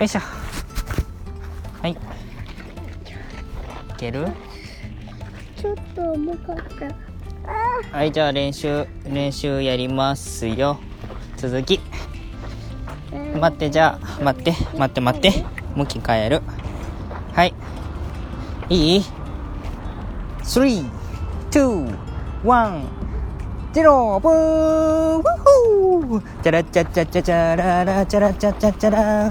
よいしょ。はい。いける？ちょっと重かった。はいじゃあ練習練習やりますよ。続き。待ってじゃあ待って待って待って。向き変える。はい。いい？321ジローブーウッホーチャラチャチャチャチャララチャラチャチャチャラ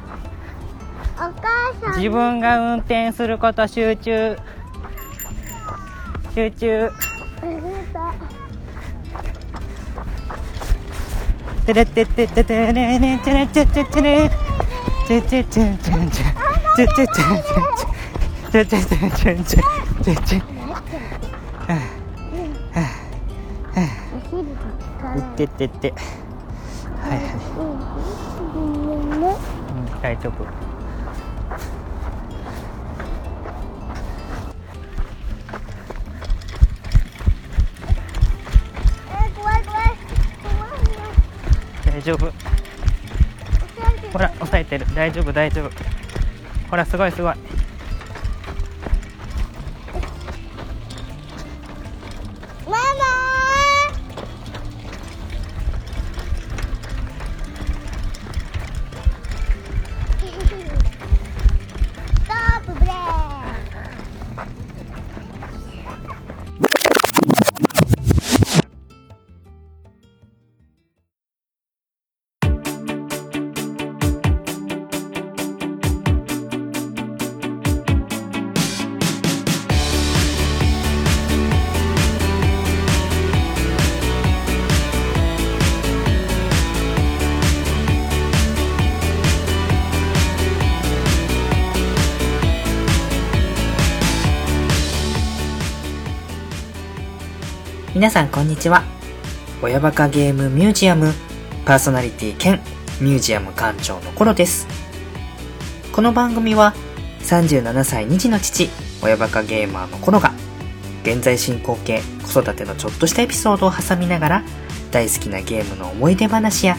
母さん。自分が運転すること集中。集中。てれってってっててれねてれてってってれてててててててててててててててていってってってはいはい、うん、大丈夫大丈夫。ほら押さえてる。大丈夫大丈夫。ほらすごいすごい。さんこんにちは。親バカゲームミュージアムパーソナリティ兼ミュージアム館長のコロです。この番組は37歳2児の父、親バカゲーマーのコロが現在進行形子育てのちょっとしたエピソードを挟みながら大好きなゲームの思い出話や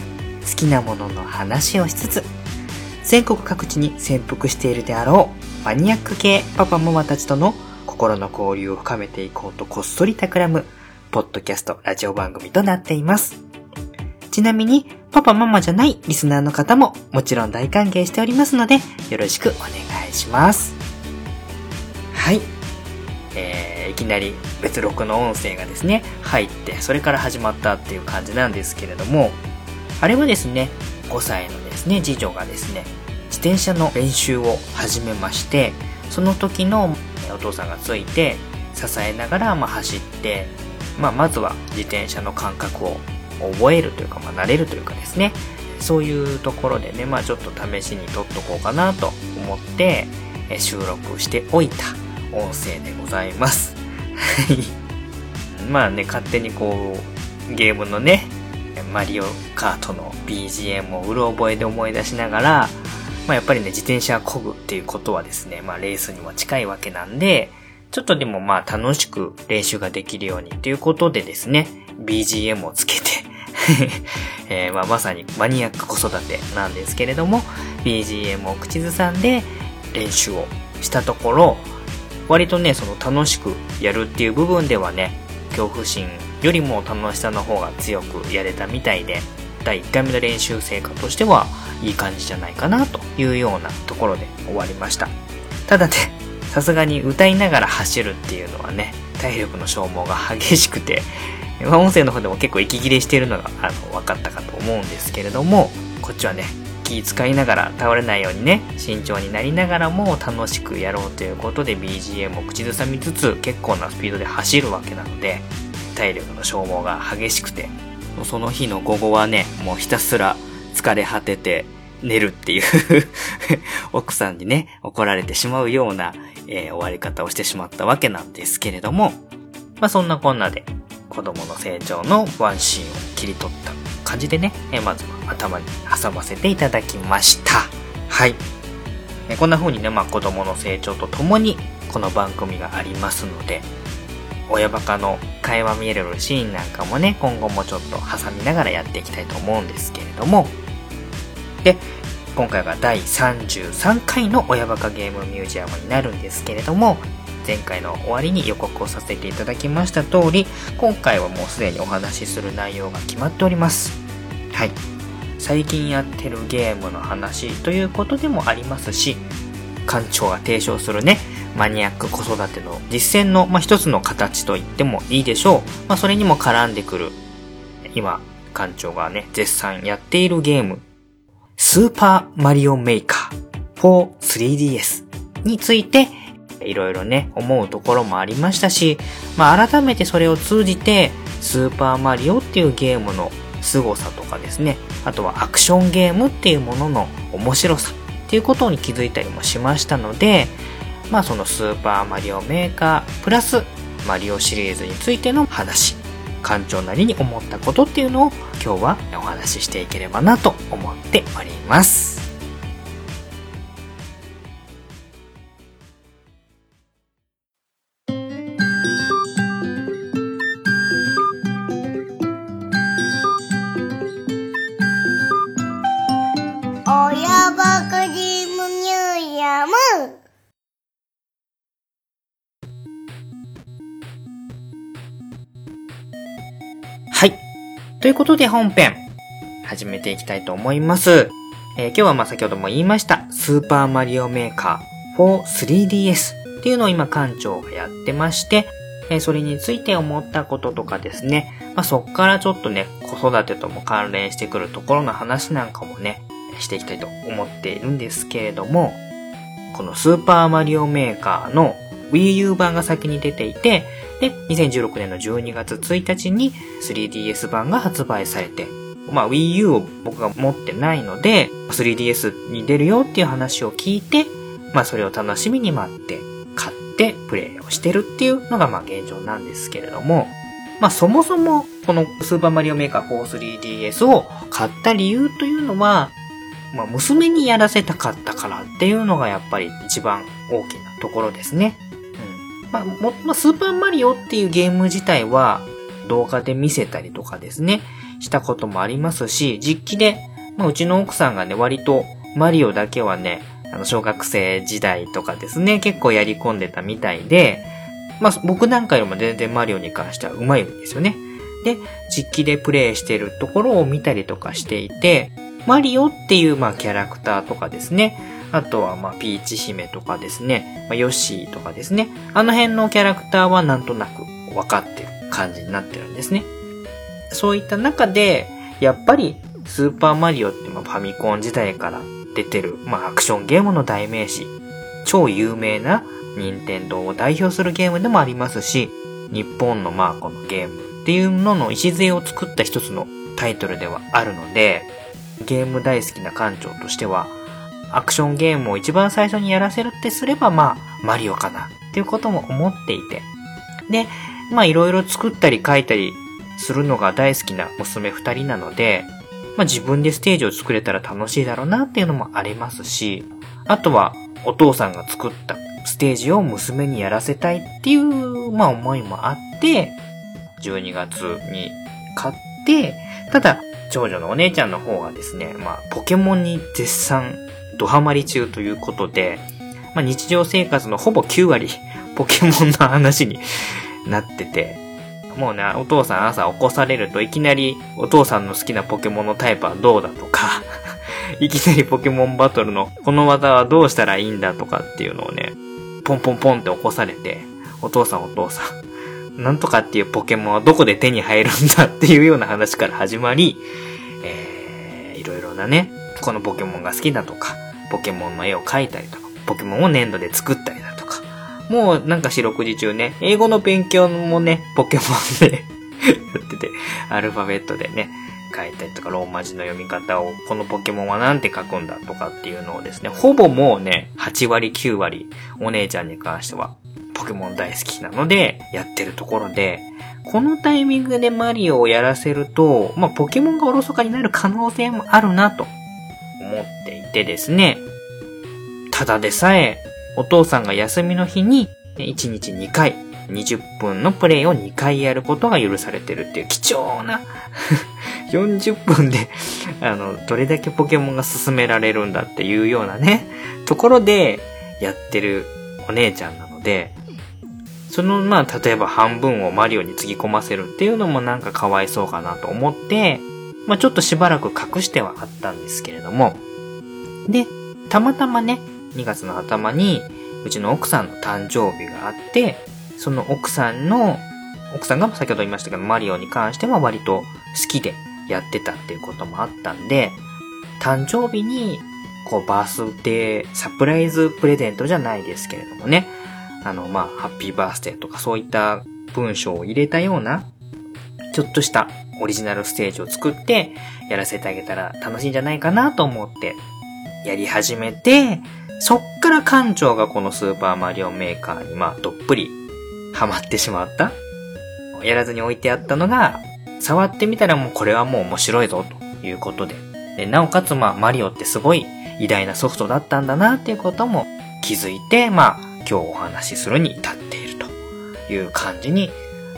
好きなものの話をしつつ全国各地に潜伏しているであろうマニアック系パパママたちとの心の交流を深めていこうとこっそり企むポッドキャストラジオ番組となっています。ちなみに、パパママじゃないリスナーの方ももちろん大歓迎しておりますので、よろしくお願いします。はい。えー、いきなり別録の音声がですね、入って、それから始まったっていう感じなんですけれども、あれはですね、5歳のですね、次女がですね、自転車の練習を始めまして、その時のお父さんがついて、支えながら、まあ、走って、まあ、まずは自転車の感覚を覚えるというか、まあ、慣れるというかですね、そういうところでね、まあ、ちょっと試しに撮っとこうかなと思って、え収録しておいた音声でございます。はい。まあね、勝手にこう、ゲームのね、マリオカートの BGM をうろ覚えで思い出しながら、まあやっぱりね、自転車漕ぐっていうことはですね、まあレースにも近いわけなんで、ちょっとでもまあ楽しく練習ができるようにということでですね、BGM をつけて、えまあまさにマニアック子育てなんですけれども、BGM を口ずさんで練習をしたところ、割とね、その楽しくやるっていう部分ではね、恐怖心よりも楽しさの方が強くやれたみたいで、第1回目の練習成果としてはいい感じじゃないかなというようなところで終わりました。ただね、さすがに歌いながら走るっていうのはね、体力の消耗が激しくて、まあ、音声の方でも結構息切れしているのが、あの、分かったかと思うんですけれども、こっちはね、気使いながら倒れないようにね、慎重になりながらも楽しくやろうということで BGM を口ずさみつつ結構なスピードで走るわけなので、体力の消耗が激しくて、その日の午後はね、もうひたすら疲れ果てて寝るっていう 奥さんにね、怒られてしまうような、えー、終わり方をしてしまったわけなんですけれども、まあそんなこんなで子供の成長のワンシーンを切り取った感じでね、えー、まずは頭に挟ませていただきました。はい。えー、こんな風にね、まあ子供の成長とともにこの番組がありますので、親バカの会話見えるシーンなんかもね、今後もちょっと挟みながらやっていきたいと思うんですけれども、で、今回が第33回の親バカゲームミュージアムになるんですけれども、前回の終わりに予告をさせていただきました通り、今回はもうすでにお話しする内容が決まっております。はい。最近やってるゲームの話ということでもありますし、館長が提唱するね、マニアック子育ての実践の、まあ、一つの形と言ってもいいでしょう。まあ、それにも絡んでくる、今、館長がね、絶賛やっているゲーム、スーパーマリオメーカー for3DS について、いろいろね、思うところもありましたし、まあ、改めてそれを通じて、スーパーマリオっていうゲームの凄さとかですね、あとはアクションゲームっていうものの面白さっていうことに気づいたりもしましたので、まあそのスーパーマリオメーカープラスマリオシリーズについての話、館長なりに思ったことっていうのを今日はお話ししていければなと思っております。ということで本編、始めていきたいと思います。えー、今日はまあ先ほども言いました、スーパーマリオメーカー for 3DS っていうのを今館長がやってまして、えー、それについて思ったこととかですね、まあそっからちょっとね、子育てとも関連してくるところの話なんかもね、していきたいと思っているんですけれども、このスーパーマリオメーカーの Wii U 版が先に出ていて、で、2016年の12月1日に 3DS 版が発売されて、まあ Wii U を僕が持ってないので、3DS に出るよっていう話を聞いて、まあそれを楽しみに待って、買ってプレイをしてるっていうのがまあ現状なんですけれども、まあそもそもこのスーパーマリオメーカー 43DS を買った理由というのは、まあ娘にやらせたかったからっていうのがやっぱり一番大きなところですね。まあ、も、まあ、スーパーマリオっていうゲーム自体は動画で見せたりとかですね、したこともありますし、実機で、まあ、うちの奥さんがね、割とマリオだけはね、あの、小学生時代とかですね、結構やり込んでたみたいで、まあ、僕なんかよりも全然マリオに関しては上手いんですよね。で、実機でプレイしてるところを見たりとかしていて、マリオっていう、まあ、キャラクターとかですね、あとは、まあ、ピーチ姫とかですね、まあ、ヨッシーとかですね。あの辺のキャラクターはなんとなく分かってる感じになってるんですね。そういった中で、やっぱり、スーパーマリオって、まあ、ファミコン時代から出てる、まあ、アクションゲームの代名詞。超有名な任天堂を代表するゲームでもありますし、日本のまあこのゲームっていうのの礎を作った一つのタイトルではあるので、ゲーム大好きな館長としては、アクションゲームを一番最初にやらせるってすれば、まあ、マリオかなっていうことも思っていて。で、まあいろいろ作ったり書いたりするのが大好きな娘二人なので、まあ自分でステージを作れたら楽しいだろうなっていうのもありますし、あとはお父さんが作ったステージを娘にやらせたいっていう、まあ思いもあって、12月に買って、ただ、長女のお姉ちゃんの方がですね、まあ、ポケモンに絶賛ドハマり中ということで、まあ、日常生活のほぼ9割、ポケモンの話になってて、もうね、お父さん朝起こされるといきなりお父さんの好きなポケモンのタイプはどうだとか いきなりポケモンバトルのこの技はどうしたらいいんだとかっていうのをね、ポンポンポンって起こされて、お父さんお父さん、なんとかっていうポケモンはどこで手に入るんだっていうような話から始まり、えー、いろいろなね、このポケモンが好きだとか、ポケモンの絵を描いたりとか、ポケモンを粘土で作ったりだとか、もうなんか四六時中ね、英語の勉強もね、ポケモンで やってて、アルファベットでね、書いたりとか、ローマ字の読み方を、このポケモンはなんて書くんだとかっていうのをですね、ほぼもうね、8割9割、お姉ちゃんに関しては、ポケモン大好きなので、やってるところで、このタイミングでマリオをやらせると、まあ、ポケモンがおろそかになる可能性もあるなと思っていてですね、ただでさえ、お父さんが休みの日に、1日2回、20分のプレイを2回やることが許されてるっていう貴重な 40分であの、どれだけポケモンが進められるんだっていうようなね、ところでやってるお姉ちゃんなので、その、まあ、例えば半分をマリオにつぎ込ませるっていうのもなんかかわいそうかなと思って、まあ、ちょっとしばらく隠してはあったんですけれども、で、たまたまね、2月の頭に、うちの奥さんの誕生日があって、その奥さんの、奥さんが先ほど言いましたけど、マリオに関しては割と好きでやってたっていうこともあったんで、誕生日に、こう、バースデー、サプライズプレゼントじゃないですけれどもね、あの、まあ、ハッピーバースデーとかそういった文章を入れたような、ちょっとしたオリジナルステージを作ってやらせてあげたら楽しいんじゃないかなと思ってやり始めて、そっから館長がこのスーパーマリオメーカーにまあどっぷりハマってしまった。やらずに置いてあったのが、触ってみたらもうこれはもう面白いぞということで。でなおかつまあマリオってすごい偉大なソフトだったんだなっていうことも気づいて、まあ今日お話しするに至っているという感じに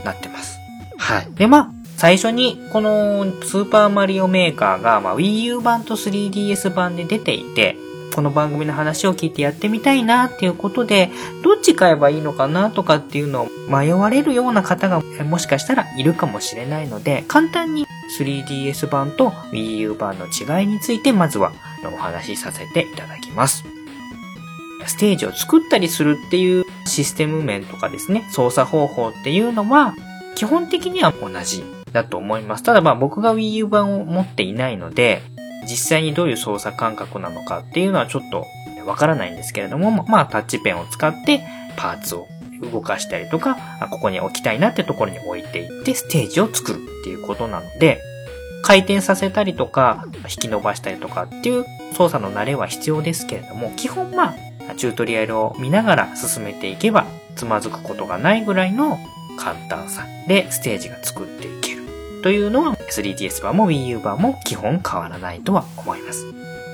なってます。はい。でまあ、最初にこのスーパーマリオメーカーが、まあ、Wii U 版と 3DS 版で出ていて、この番組の話を聞いてやってみたいなっていうことで、どっち買えばいいのかなとかっていうのを迷われるような方がもしかしたらいるかもしれないので、簡単に 3DS 版と Wii U 版の違いについてまずはお話しさせていただきます。ステージを作ったりするっていうシステム面とかですね、操作方法っていうのは基本的には同じだと思います。ただまあ僕が Wii U 版を持っていないので、実際にどういう操作感覚なのかっていうのはちょっとわからないんですけれども、まあタッチペンを使ってパーツを動かしたりとか、ここに置きたいなってところに置いていってステージを作るっていうことなので、回転させたりとか、引き伸ばしたりとかっていう操作の慣れは必要ですけれども、基本まあ、チュートリアルを見ながら進めていけば、つまずくことがないぐらいの簡単さでステージが作っていというのは 3DS 版も Wii U 版も基本変わらないとは思います。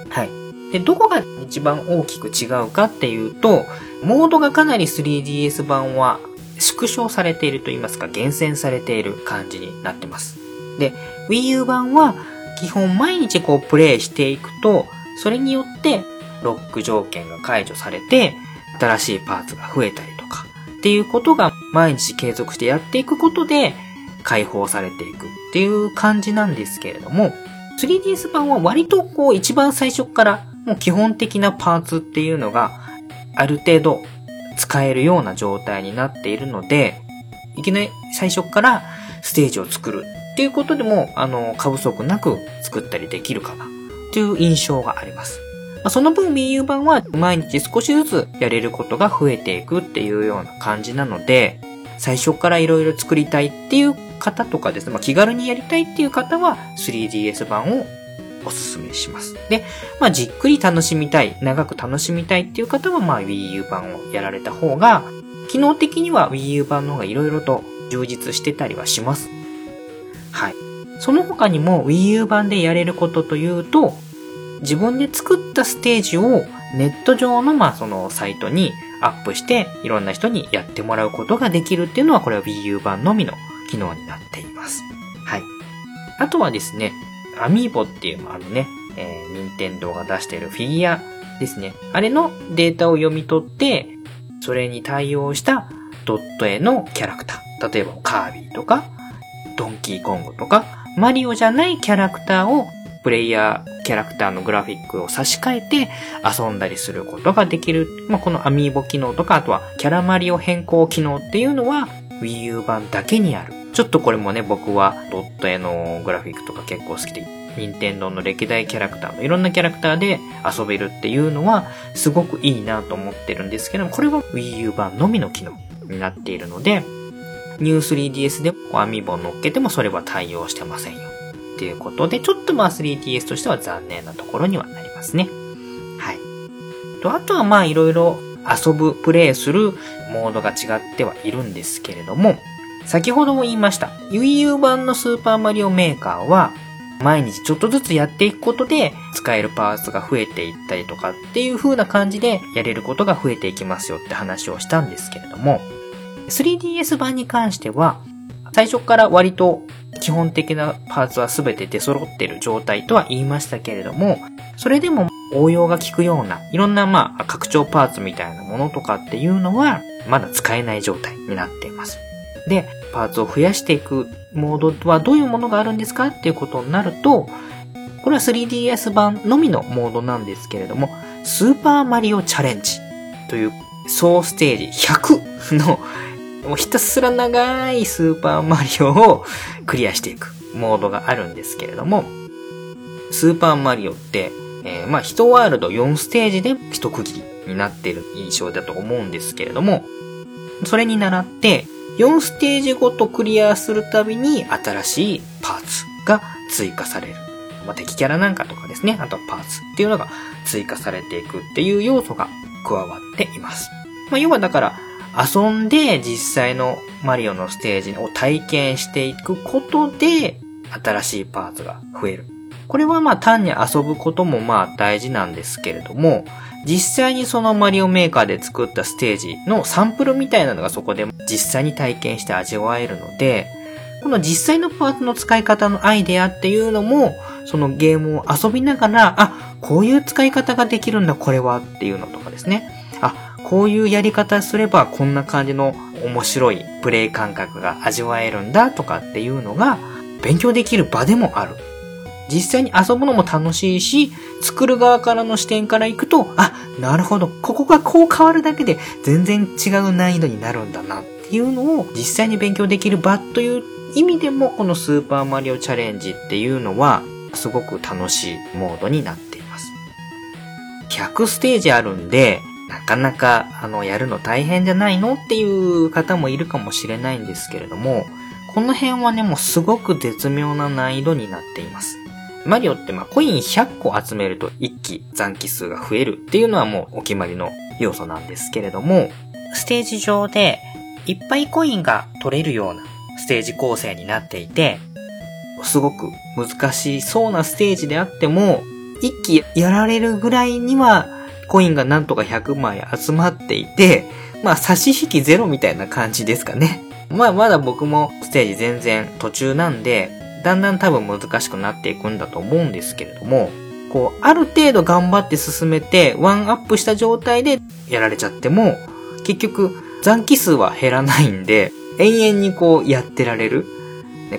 はい。で、どこが一番大きく違うかっていうと、モードがかなり 3DS 版は縮小されていると言いますか、厳選されている感じになってます。で、Wii U 版は基本毎日こうプレイしていくと、それによってロック条件が解除されて、新しいパーツが増えたりとか、っていうことが毎日継続してやっていくことで、解放されていくっていう感じなんですけれども、3DS 版は割とこう一番最初からもう基本的なパーツっていうのがある程度使えるような状態になっているので、いきなり最初からステージを作るっていうことでも、あの、過不足なく作ったりできるかなっていう印象があります。ま、その分 Wii U 版は毎日少しずつやれることが増えていくっていうような感じなので、最初から色々作りたいっていう方とかですね、まあ、気軽にやりたいっていう方は 3DS 版をおすすめします。で、まあ、じっくり楽しみたい、長く楽しみたいっていう方は、まあ、Wii U 版をやられた方が、機能的には Wii U 版の方が色々と充実してたりはします。はい。その他にも Wii U 版でやれることというと、自分で作ったステージをネット上の、まあ、そのサイトにアップして、いろんな人にやってもらうことができるっていうのは、これは Wii U 版のみの機能になっています。はい。あとはですね、アミーボっていう、あのね、えー、任天堂が出しているフィギュアですね。あれのデータを読み取って、それに対応したドット絵のキャラクター。例えばカービィとか、ドンキーコングとか、マリオじゃないキャラクターをプレイヤーキャラクターのグラフィックを差し替えて遊んだりすることができる。まあ、このアミーボ機能とか、あとはキャラマリオ変更機能っていうのは Wii U 版だけにある。ちょっとこれもね、僕はドット絵のグラフィックとか結構好きで、任天堂の歴代キャラクターのいろんなキャラクターで遊べるっていうのはすごくいいなと思ってるんですけども、これは Wii U 版のみの機能になっているので、ニュー 3DS でアミボ乗っけてもそれは対応してませんよ。っていうことで、ちょっとまあ 3DS としては残念なところにはなりますね。はい。と、あとはまあいろいろ遊ぶ、プレイするモードが違ってはいるんですけれども、先ほども言いました。Wii U 版のスーパーマリオメーカーは、毎日ちょっとずつやっていくことで、使えるパーツが増えていったりとかっていう風な感じで、やれることが増えていきますよって話をしたんですけれども、3DS 版に関しては、最初から割と基本的なパーツは全て出揃ってる状態とは言いましたけれども、それでも応用が効くような、いろんなまあ拡張パーツみたいなものとかっていうのは、まだ使えない状態になっています。で、パーツを増やしていくモードはどういうものがあるんですかっていうことになると、これは 3DS 版のみのモードなんですけれども、スーパーマリオチャレンジという総ステージ100のもうひたすら長いスーパーマリオをクリアしていくモードがあるんですけれども、スーパーマリオって、えー、まあ、1ワールド4ステージで一区切りになっている印象だと思うんですけれども、それに倣って、4ステージごとクリアするたびに新しいパーツが追加される。まあ、敵キャラなんかとかですね、あとはパーツっていうのが追加されていくっていう要素が加わっています。まあ、要はだから、遊んで実際のマリオのステージを体験していくことで、新しいパーツが増える。これはまあ単に遊ぶこともまあ大事なんですけれども、実際にそのマリオメーカーで作ったステージのサンプルみたいなのがそこで実際に体験して味わえるので、この実際のパーツの使い方のアイデアっていうのも、そのゲームを遊びながら、あ、こういう使い方ができるんだ、これはっていうのとかですね。あ、こういうやり方すればこんな感じの面白いプレイ感覚が味わえるんだとかっていうのが勉強できる場でもある。実際に遊ぶのも楽しいし、作る側からの視点から行くと、あ、なるほど、ここがこう変わるだけで全然違う難易度になるんだなっていうのを実際に勉強できる場という意味でもこのスーパーマリオチャレンジっていうのはすごく楽しいモードになっています。100ステージあるんで、なかなか、あの、やるの大変じゃないのっていう方もいるかもしれないんですけれども、この辺はね、もうすごく絶妙な難易度になっています。マリオってまあコイン100個集めると一気残機数が増えるっていうのはもうお決まりの要素なんですけれども、ステージ上でいっぱいコインが取れるようなステージ構成になっていて、すごく難しそうなステージであっても、一気やられるぐらいにはコインがなんとか100枚集まっていて、まあ差し引きゼロみたいな感じですかね。まあまだ僕もステージ全然途中なんで、だんだん多分難しくなっていくんだと思うんですけれども、こう、ある程度頑張って進めて、ワンアップした状態でやられちゃっても、結局残機数は減らないんで、永遠にこうやってられる。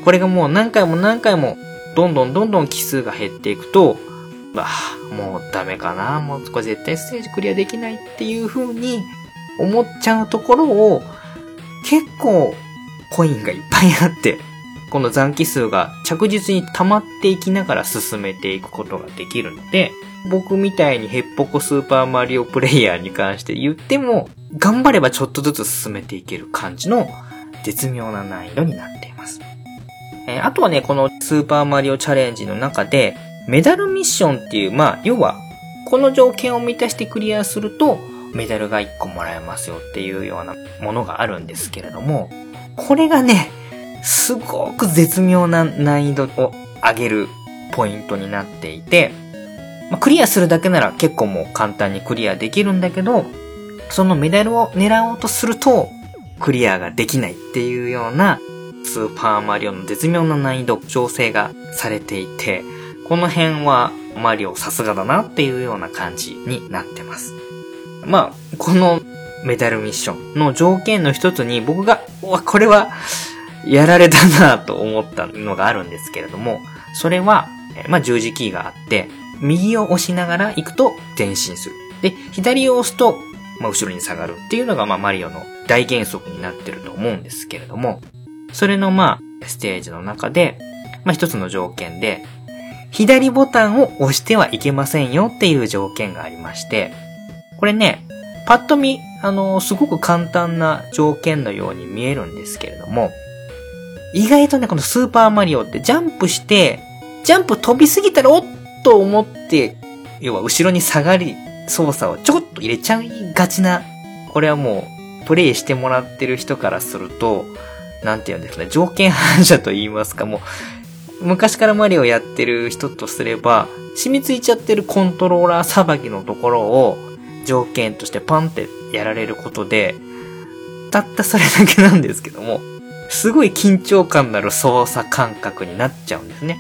これがもう何回も何回も、どんどんどんどん機数が減っていくと、ああ、もうダメかな。もうこれ絶対ステージクリアできないっていう風に思っちゃうところを結構コインがいっぱいあって、この残機数が着実に溜まっていきながら進めていくことができるので、僕みたいにヘッポコスーパーマリオプレイヤーに関して言っても、頑張ればちょっとずつ進めていける感じの絶妙な難易度になっています。えー、あとはね、このスーパーマリオチャレンジの中で、メダルミッションっていう、まあ、要は、この条件を満たしてクリアすると、メダルが1個もらえますよっていうようなものがあるんですけれども、これがね、すごく絶妙な難易度を上げるポイントになっていて、まあ、クリアするだけなら結構もう簡単にクリアできるんだけど、そのメダルを狙おうとすると、クリアができないっていうような、スーパーマリオの絶妙な難易度調整がされていて、この辺はマリオさすがだなっていうような感じになってます。まあ、このメダルミッションの条件の一つに僕が、うわ、これはやられたなと思ったのがあるんですけれども、それはまあ、十字キーがあって、右を押しながら行くと前進する。で、左を押すと、まあ、後ろに下がるっていうのが、まあ、マリオの大原則になってると思うんですけれども、それの、まあ、ステージの中で、まあ、一つの条件で、左ボタンを押してはいけませんよっていう条件がありまして、これね、パッと見、あのすごく簡単な条件のように見えるんですけれども、意外とね、このスーパーマリオってジャンプして、ジャンプ飛びすぎたらおっと思って、要は後ろに下がり操作をちょこっと入れちゃいがちな、これはもう、プレイしてもらってる人からすると、なんて言うんですかね、条件反射と言いますか、もう、昔からマリオやってる人とすれば、染みついちゃってるコントローラーさばきのところを条件としてパンってやられることで、たったそれだけなんですけども、すごい緊張感のある操作感覚になっちゃうんですね。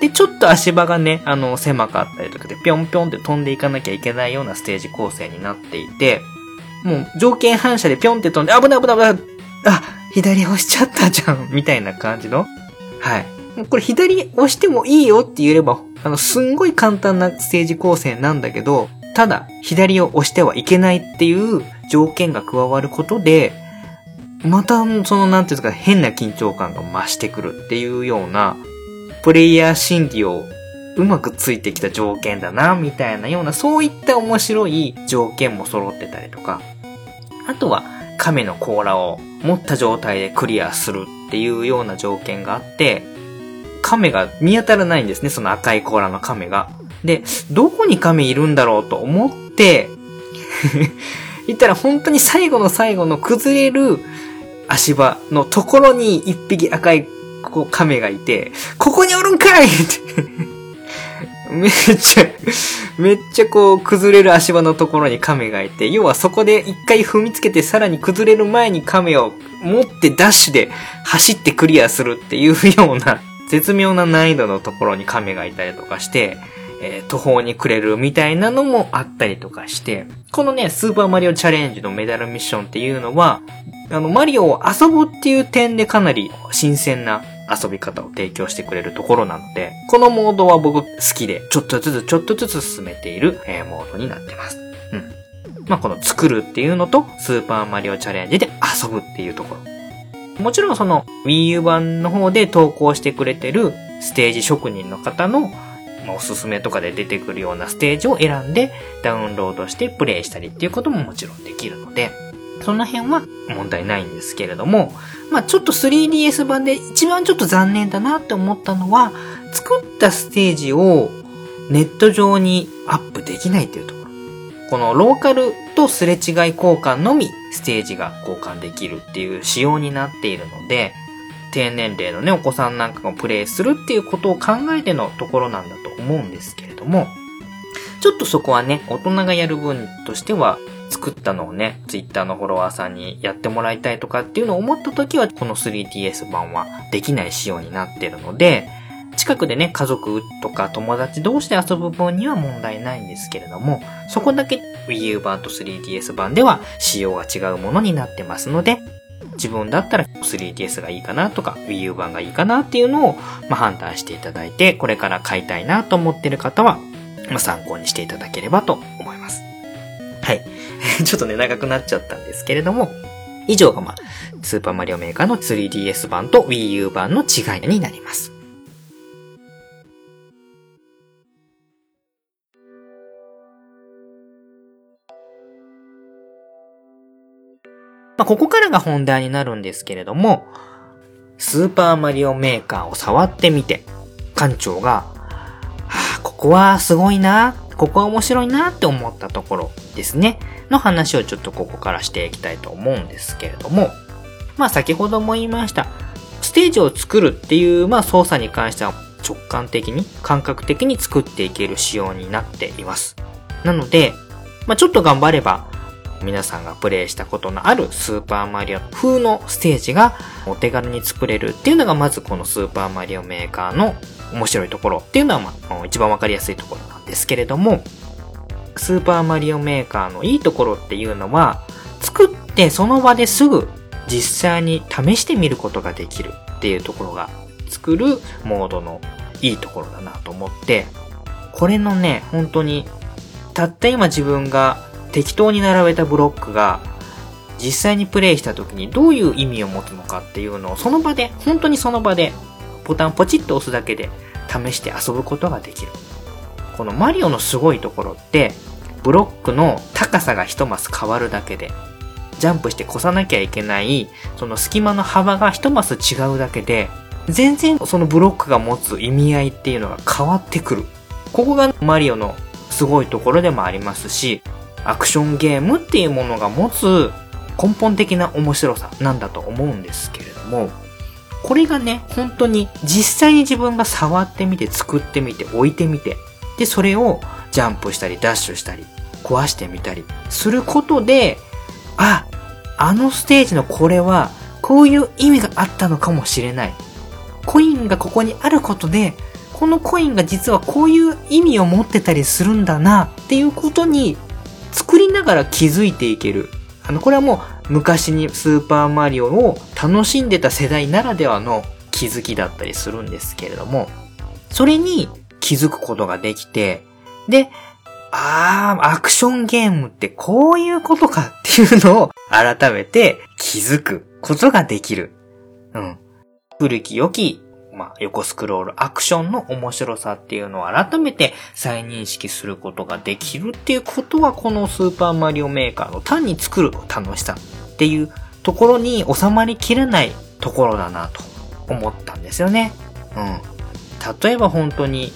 で、ちょっと足場がね、あの、狭かったりとかで、ぴょんぴょんって飛んでいかなきゃいけないようなステージ構成になっていて、もう条件反射でぴょんって飛んで、危ない危ない危ないあ、左押しちゃったじゃんみたいな感じの。はい。もうこれ左押してもいいよって言えれば、あの、すんごい簡単なステージ構成なんだけど、ただ、左を押してはいけないっていう条件が加わることで、また、その、なんていうんですか、変な緊張感が増してくるっていうような、プレイヤー心理をうまくついてきた条件だな、みたいなような、そういった面白い条件も揃ってたりとか、あとは、亀の甲羅を持った状態でクリアするっていうような条件があって、亀が見当たらないんですね、その赤い甲羅の亀が。で、どこに亀いるんだろうと思って、言ったら本当に最後の最後の崩れる足場のところに一匹赤いこう亀がいて、ここにおるんかい って。めっちゃ、めっちゃこう崩れる足場のところに亀がいて、要はそこで一回踏みつけてさらに崩れる前に亀を持ってダッシュで走ってクリアするっていうような絶妙な難易度のところに亀がいたりとかして、えー途方に暮れるみたいなのもあったりとかして、このね、スーパーマリオチャレンジのメダルミッションっていうのは、あの、マリオを遊ぶっていう点でかなり新鮮な遊び方を提供してくれるところなので、このモードは僕好きで、ちょっとずつちょっとずつ進めている、えーモードになってます。うん。まあ、この作るっていうのと、スーパーマリオチャレンジで遊ぶっていうところ。もちろんその Wii U 版の方で投稿してくれてるステージ職人の方のまあ、おすすめとかで出てくるようなステージを選んでダウンロードしてプレイしたりっていうことももちろんできるので、その辺は問題ないんですけれども、まあちょっと 3DS 版で一番ちょっと残念だなって思ったのは、作ったステージをネット上にアップできないっていうところ。このローカルとすれ違い交換のみステージが交換できるっていう仕様になっているので、低年齢のね、お子さんなんかがプレイするっていうことを考えてのところなんだと思うんですけれども、ちょっとそこはね、大人がやる分としては、作ったのをね、ツイッターのフォロワーさんにやってもらいたいとかっていうのを思った時は、この 3DS 版はできない仕様になってるので、近くでね、家族とか友達同士で遊ぶ分には問題ないんですけれども、そこだけ Wii U 版と 3DS 版では仕様が違うものになってますので、自分だったら 3DS がいいかなとか Wii U 版がいいかなっていうのを、ま、判断していただいて、これから買いたいなと思ってる方は、ま、参考にしていただければと思います。はい。ちょっとね、長くなっちゃったんですけれども、以上がまあ、スーパーマリオメーカーの 3DS 版と Wii U 版の違いになります。まあ、ここからが本題になるんですけれども、スーパーマリオメーカーを触ってみて、館長が、はあ、ここはすごいな、ここは面白いなって思ったところですね、の話をちょっとここからしていきたいと思うんですけれども、まあ先ほども言いました、ステージを作るっていう、まあ操作に関しては直感的に、感覚的に作っていける仕様になっています。なので、まあちょっと頑張れば、皆さんがプレイしたことのあるスーパーマリオ風のステージがお手軽に作れるっていうのがまずこのスーパーマリオメーカーの面白いところっていうのはまあ一番わかりやすいところなんですけれども、スーパーマリオメーカーのいいところっていうのは、作ってその場ですぐ実際に試してみることができるっていうところが作るモードのいいところだなと思って、これのね、本当に、たった今自分が適当に並べたブロックが、実際にプレイした時にどういう意味を持つのかっていうのをその場で、本当にその場で、ボタンポチッと押すだけで試して遊ぶことができる。このマリオのすごいところって、ブロックの高さが一マス変わるだけで、ジャンプして越さなきゃいけない、その隙間の幅が一マス違うだけで、全然そのブロックが持つ意味合いっていうのが変わってくる。ここがマリオのすごいところでもありますし、アクションゲームっていうものが持つ根本的な面白さなんだと思うんですけれども、これがね、本当に実際に自分が触ってみて、作ってみて、置いてみて、で、それをジャンプしたり、ダッシュしたり、壊してみたりすることで、あ、あのステージのこれは、こういう意味があったのかもしれない。コインがここにあることで、このコインが実はこういう意味を持ってたりするんだなっていうことに作りながら気づいていける。あの、これはもう昔にスーパーマリオを楽しんでた世代ならではの気づきだったりするんですけれども、それに気づくことができて、で、あー、アクションゲームってこういうことかっていうのを改めて気づくことができる。うん。古き良き、まあ、横スクロールアクションの面白さっていうのを改めて再認識することができるっていうことは、このスーパーマリオメーカーの単に作る楽しさっていうところに収まりきれないところだなと思ったんですよね。うん。例えば本当に、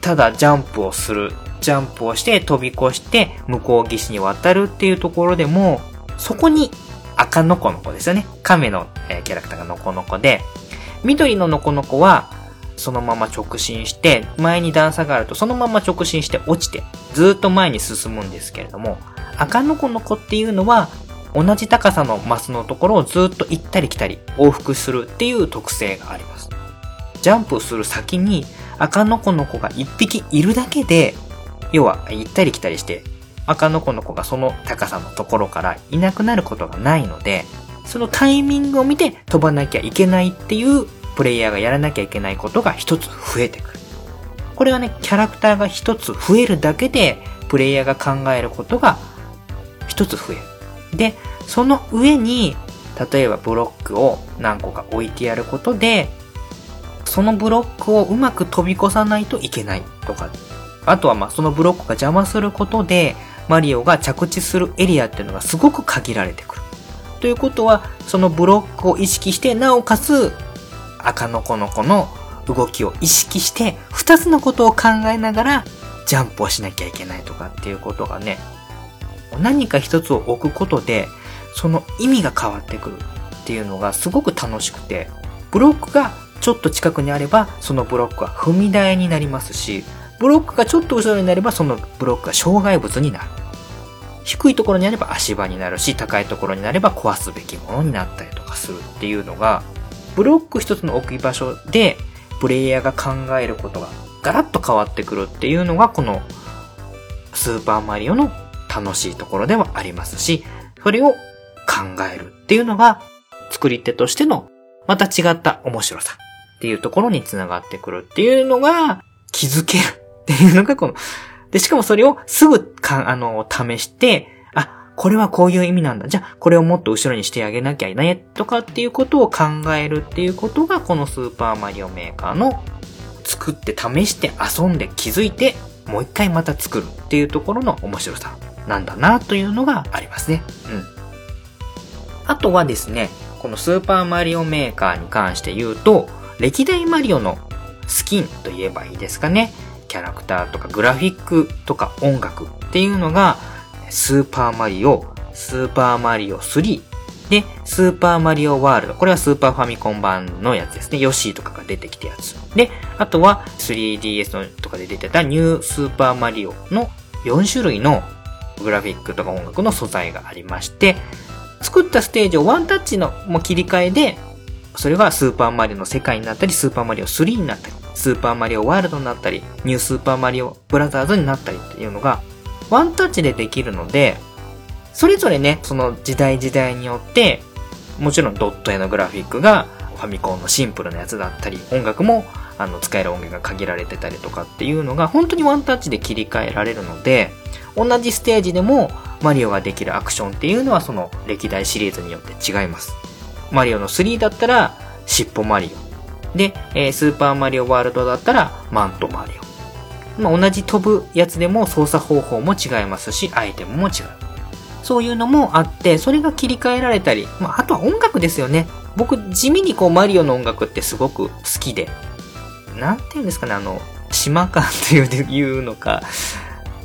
ただジャンプをする、ジャンプをして飛び越して向こう岸に渡るっていうところでも、そこに赤のこのこですよね。亀の、えキャラクターがのこのこで、緑ののこのこは、そのまま直進して、前に段差があるとそのまま直進して落ちて、ずっと前に進むんですけれども、赤のこのこっていうのは、同じ高さのマスのところをずっと行ったり来たり往復するっていう特性があります。ジャンプする先に赤のこのこが一匹いるだけで、要は行ったり来たりして、赤のこの子がその高さのところからいなくなることがないので、そのタイミングを見て飛ばなきゃいけないっていうプレイヤーがやらなきゃいけないことが一つ増えてくる。これはね、キャラクターが一つ増えるだけで、プレイヤーが考えることが一つ増える。で、その上に、例えばブロックを何個か置いてやることで、そのブロックをうまく飛び越さないといけないとか、あとはまあそのブロックが邪魔することで、マリオが着地するエリアっていうのがすごく限られてくる。ということは、そのブロックを意識して、なおかつ、赤のこの子の動きを意識して、二つのことを考えながら、ジャンプをしなきゃいけないとかっていうことがね、何か一つを置くことで、その意味が変わってくるっていうのがすごく楽しくて、ブロックがちょっと近くにあれば、そのブロックは踏み台になりますし、ブロックがちょっと後ろになれば、そのブロックが障害物になる。低いところにあれば足場になるし、高いところになれば壊すべきものになったりとかするっていうのが、ブロック一つの置き場所で、プレイヤーが考えることがガラッと変わってくるっていうのが、このスーパーマリオの楽しいところではありますし、それを考えるっていうのが、作り手としてのまた違った面白さっていうところにつながってくるっていうのが、気づけるっていうのがこの、で、しかもそれをすぐか、あの、試して、あ、これはこういう意味なんだ。じゃあ、これをもっと後ろにしてあげなきゃいね、とかっていうことを考えるっていうことが、このスーパーマリオメーカーの作って試して遊んで気づいて、もう一回また作るっていうところの面白さなんだなというのがありますね。うん。あとはですね、このスーパーマリオメーカーに関して言うと、歴代マリオのスキンと言えばいいですかね。キャラクターとかグラフィックとか音楽っていうのが、スーパーマリオ、スーパーマリオ3、で、スーパーマリオワールド。これはスーパーファミコン版のやつですね。ヨッシーとかが出てきたやつ。で、あとは 3DS のとかで出てたニュースーパーマリオの4種類のグラフィックとか音楽の素材がありまして、作ったステージをワンタッチの切り替えで、それがスーパーマリオの世界になったり、スーパーマリオ3になったり、スーパーマリオワールドになったり、ニュースーパーマリオブラザーズになったりっていうのが、ワンタッチでできるので、それぞれね、その時代時代によって、もちろんドット絵のグラフィックがファミコンのシンプルなやつだったり、音楽もあの、使える音源が限られてたりとかっていうのが、本当にワンタッチで切り替えられるので、同じステージでも、マリオができるアクションっていうのは、その、歴代シリーズによって違います。マリオの3だったら、尻尾マリオ。で、えー、スーパーマリオワールドだったら、マントマリオ。まあ、同じ飛ぶやつでも操作方法も違いますし、アイテムも違う。そういうのもあって、それが切り替えられたり、まあ、あとは音楽ですよね。僕、地味にこう、マリオの音楽ってすごく好きで、なんていうんですかね、あの、島感っていうのか、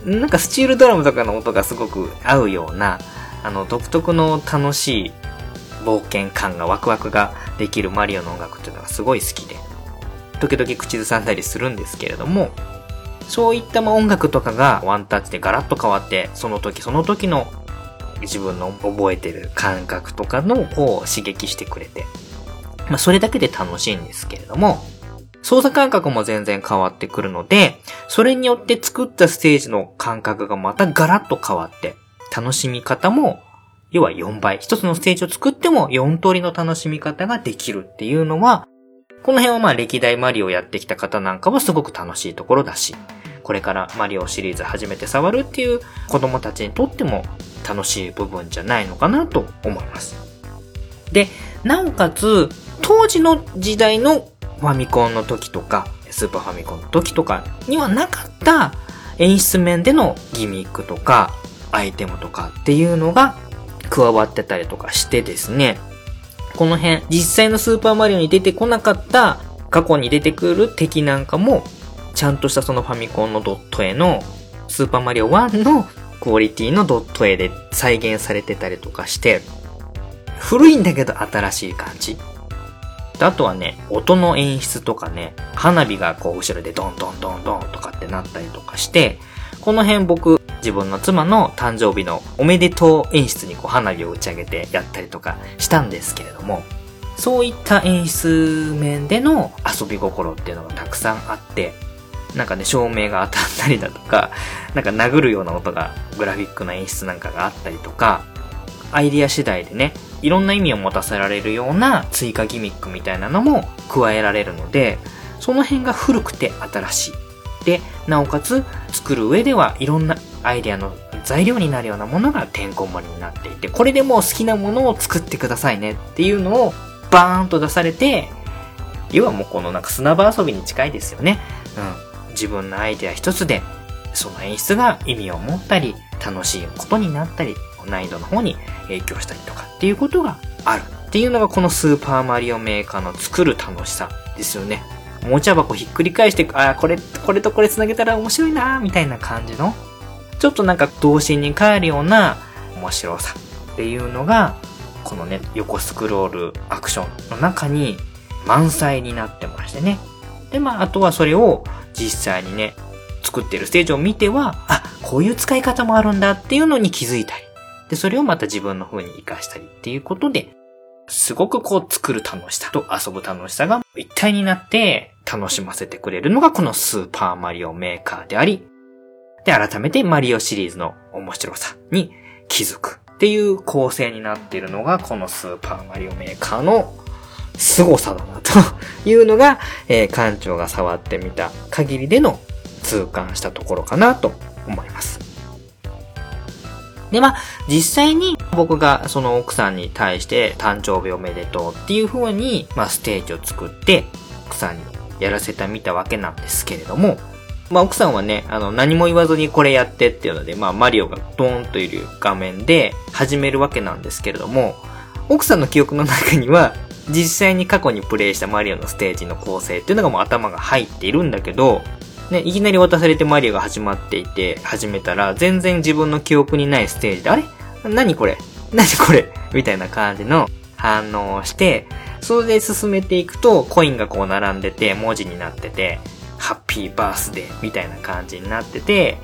なんかスチールドラムとかの音がすごく合うような、あの、独特の楽しい冒険感がワクワクができるマリオの音楽っていうのがすごい好きで、時々口ずさんだりするんですけれども、そういった音楽とかがワンタッチでガラッと変わって、その時その時の自分の覚えてる感覚とかのこう刺激してくれて、まあそれだけで楽しいんですけれども、操作感覚も全然変わってくるので、それによって作ったステージの感覚がまたガラッと変わって、楽しみ方も、要は4倍。一つのステージを作っても4通りの楽しみ方ができるっていうのは、この辺はまあ歴代マリオをやってきた方なんかはすごく楽しいところだし、これからマリオシリーズ初めて触るっていう子供たちにとっても楽しい部分じゃないのかなと思います。で、なおかつ、当時の時代のファミコンの時とか、スーパーファミコンの時とかにはなかった演出面でのギミックとか、アイテムとかっていうのが加わってたりとかしてですね、この辺、実際のスーパーマリオに出てこなかった過去に出てくる敵なんかも、ちゃんとしたそのファミコンのドット絵のスーパーマリオ1のクオリティのドット絵で再現されてたりとかして、古いんだけど新しい感じ。あとはね、音の演出とかね、花火がこう後ろでドンドンドンドンとかってなったりとかして、この辺僕、自分の妻の誕生日のおめでとう演出にこう花火を打ち上げてやったりとかしたんですけれども、そういった演出面での遊び心っていうのがたくさんあって、なんかね、照明が当たったりだとか、なんか殴るような音が、グラフィックな演出なんかがあったりとか、アイディア次第でね、いろんな意味を持たせられるような追加ギミックみたいなのも加えられるので、その辺が古くて新しい。で、なおかつ作る上ではいろんなアイデアの材料になるようなものがてんこ盛りになっていて、これでもう好きなものを作ってくださいねっていうのをバーンと出されて、要はもうこのなんか砂場遊びに近いですよね。うん。自分のアイデア一つで、その演出が意味を持ったり、楽しいことになったり、難易度の方に影響したりとかっていうことがあるっていうのがこのスーパーマリオメーカーの作る楽しさですよね。おもちゃ箱ひっくり返して、ああ、これ、これとこれ繋げたら面白いなみたいな感じの、ちょっとなんか童心に帰るような面白さっていうのが、このね、横スクロールアクションの中に満載になってましてね。で、まあ、あとはそれを実際にね、作ってるステージを見ては、あ、こういう使い方もあるんだっていうのに気づいたり。で、それをまた自分の風に活かしたりっていうことで、すごくこう作る楽しさと遊ぶ楽しさが一体になって楽しませてくれるのがこのスーパーマリオメーカーであり、で、改めてマリオシリーズの面白さに気づくっていう構成になっているのがこのスーパーマリオメーカーの凄さだなというのが、えー、館長が触ってみた限りでの痛感したところかなと思います。で、まあ、実際に僕がその奥さんに対して誕生日おめでとうっていう風に、まあ、ステージを作って奥さんにやらせてみたわけなんですけれども、まあ、奥さんはね、あの、何も言わずにこれやってっていうので、まあ、マリオがドーンといる画面で始めるわけなんですけれども、奥さんの記憶の中には、実際に過去にプレイしたマリオのステージの構成っていうのがもう頭が入っているんだけど、ね、いきなり渡されてマリオが始まっていて、始めたら、全然自分の記憶にないステージで、あれ？何これ？何これ？みたいな感じの反応をして、それで進めていくと、コインがこう並んでて、文字になってて、ハッピーバースデーみたいな感じになってて、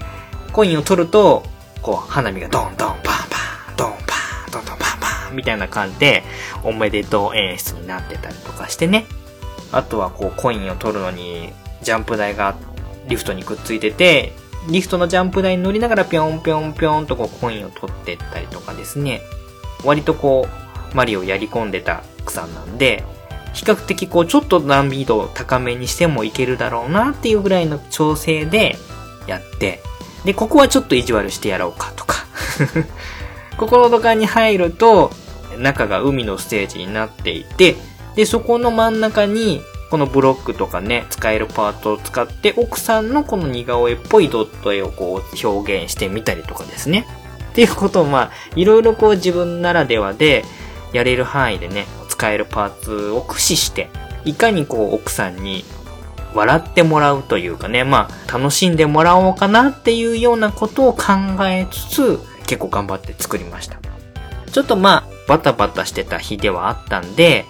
コインを取ると、こう、花火がドンドンパンパン、ドンパン、ドンドンパンパンみたいな感じで、おめでとう演出になってたりとかしてね。あとはこう、コインを取るのに、ジャンプ台が、リフトにくっついてて、リフトのジャンプ台に乗りながらぴょんぴょんぴょんとこうコインを取ってったりとかですね。割とこう、マリオやり込んでた草なんで、比較的こう、ちょっと難易度を高めにしてもいけるだろうなっていうぐらいの調整でやって、で、ここはちょっと意地悪してやろうかとか。ここの土管に入ると、中が海のステージになっていて、で、そこの真ん中に、このブロックとかね、使えるパートを使って、奥さんのこの似顔絵っぽいドット絵をこう表現してみたりとかですね。っていうことをまあ、いろいろこう自分ならではで、やれる範囲でね、使えるパーツを駆使して、いかにこう奥さんに笑ってもらうというかね、まあ、楽しんでもらおうかなっていうようなことを考えつつ、結構頑張って作りました。ちょっとまあ、バタバタしてた日ではあったんで、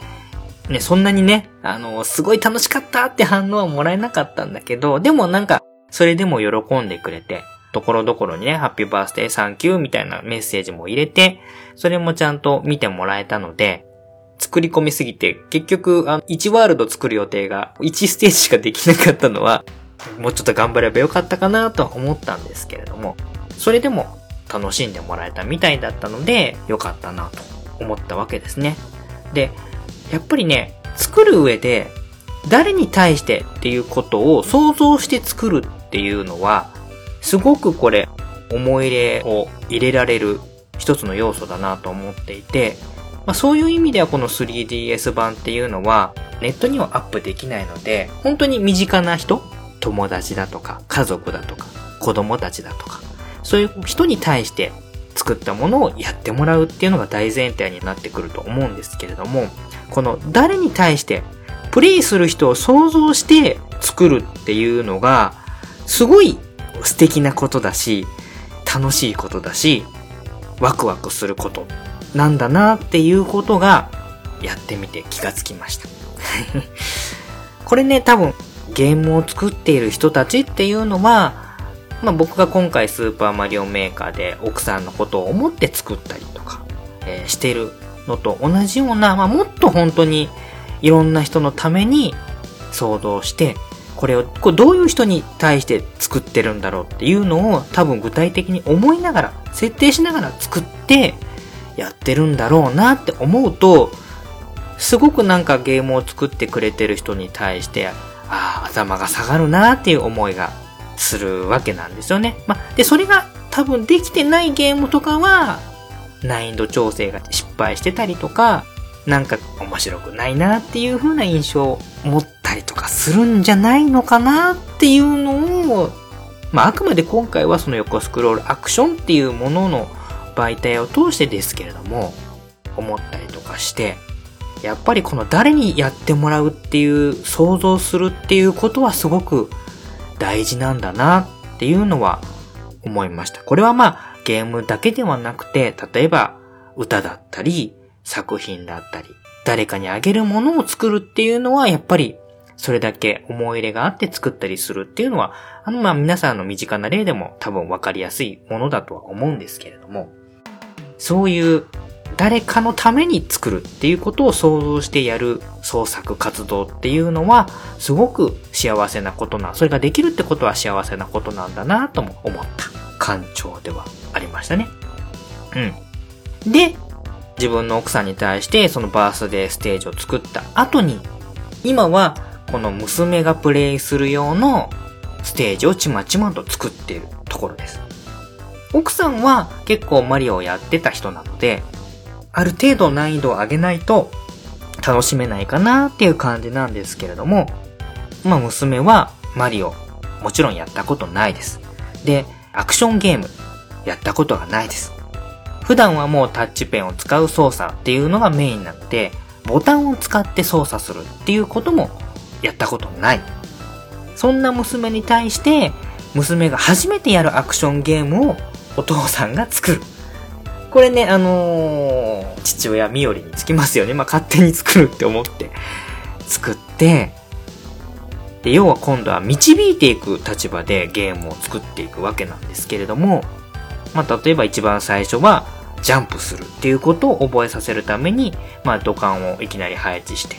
ね、そんなにね、あの、すごい楽しかったって反応はもらえなかったんだけど、でもなんか、それでも喜んでくれて、ところどころにね、ハッピーバースデーサンキューみたいなメッセージも入れて、それもちゃんと見てもらえたので、作り込みすぎて、結局、あの、1ワールド作る予定が1ステージしかできなかったのは、もうちょっと頑張ればよかったかなとは思ったんですけれども、それでも楽しんでもらえたみたいだったので、よかったなと思ったわけですね。で、やっぱりね、作る上で、誰に対してっていうことを想像して作るっていうのは、すごくこれ、思い入れを入れられる一つの要素だなと思っていて、まあ、そういう意味ではこの 3DS 版っていうのは、ネットにはアップできないので、本当に身近な人、友達だとか、家族だとか、子供たちだとか、そういう人に対して作ったものをやってもらうっていうのが大前提になってくると思うんですけれども、この誰に対してプレイする人を想像して作るっていうのが、すごい素敵なことだし、楽しいことだし、ワクワクすることなんだなっていうことが、やってみて気がつきました。これね、多分、ゲームを作っている人たちっていうのは、まあ僕が今回スーパーマリオメーカーで奥さんのことを思って作ったりとか、えー、してるのと同じような、まあもっと本当にいろんな人のために想像して、これをこれどういう人に対して作ってるんだろうっていうのを多分具体的に思いながら、設定しながら作ってやってるんだろうなって思うと、すごくなんかゲームを作ってくれてる人に対して、ああ、頭が下がるなっていう思いがするわけなんですよね。まあ、で、それが多分できてないゲームとかは、難易度調整が失敗してたりとか、なんか面白くないなっていう風な印象を持ったりとかするんじゃないのかなっていうのを、まああくまで今回はその横スクロールアクションっていうものの媒体を通してですけれども、思ったりとかして、やっぱりこの誰にやってもらうっていう想像するっていうことはすごく大事なんだなっていうのは思いました。これはまあゲームだけではなくて、例えば歌だったり、作品だったり、誰かにあげるものを作るっていうのは、やっぱり、それだけ思い入れがあって作ったりするっていうのは、あの、まあ、皆さんの身近な例でも多分わかりやすいものだとは思うんですけれども、そういう誰かのために作るっていうことを想像してやる創作活動っていうのは、すごく幸せなことな、それができるってことは幸せなことなんだなとも思った感情ではありましたね。うん。で、自分の奥さんに対してそのバースデーステージを作った後に、今はこの娘がプレイする用のステージをちまちまと作っているところです。奥さんは結構マリオをやってた人なので、ある程度難易度を上げないと楽しめないかなっていう感じなんですけれども、まあ娘はマリオもちろんやったことないです。で、アクションゲームやったことがないです。普段はもうタッチペンを使う操作っていうのがメインになので、ボタンを使って操作するっていうこともやったことない。そんな娘に対して、娘が初めてやるアクションゲームをお父さんが作る。これね、あのー、父親みよりにつきますよね。まあ、勝手に作るって思って作って、で、要は今度は導いていく立場でゲームを作っていくわけなんですけれども、まあ、例えば一番最初は、ジャンプするっていうことを覚えさせるために、まあ、土管をいきなり配置して、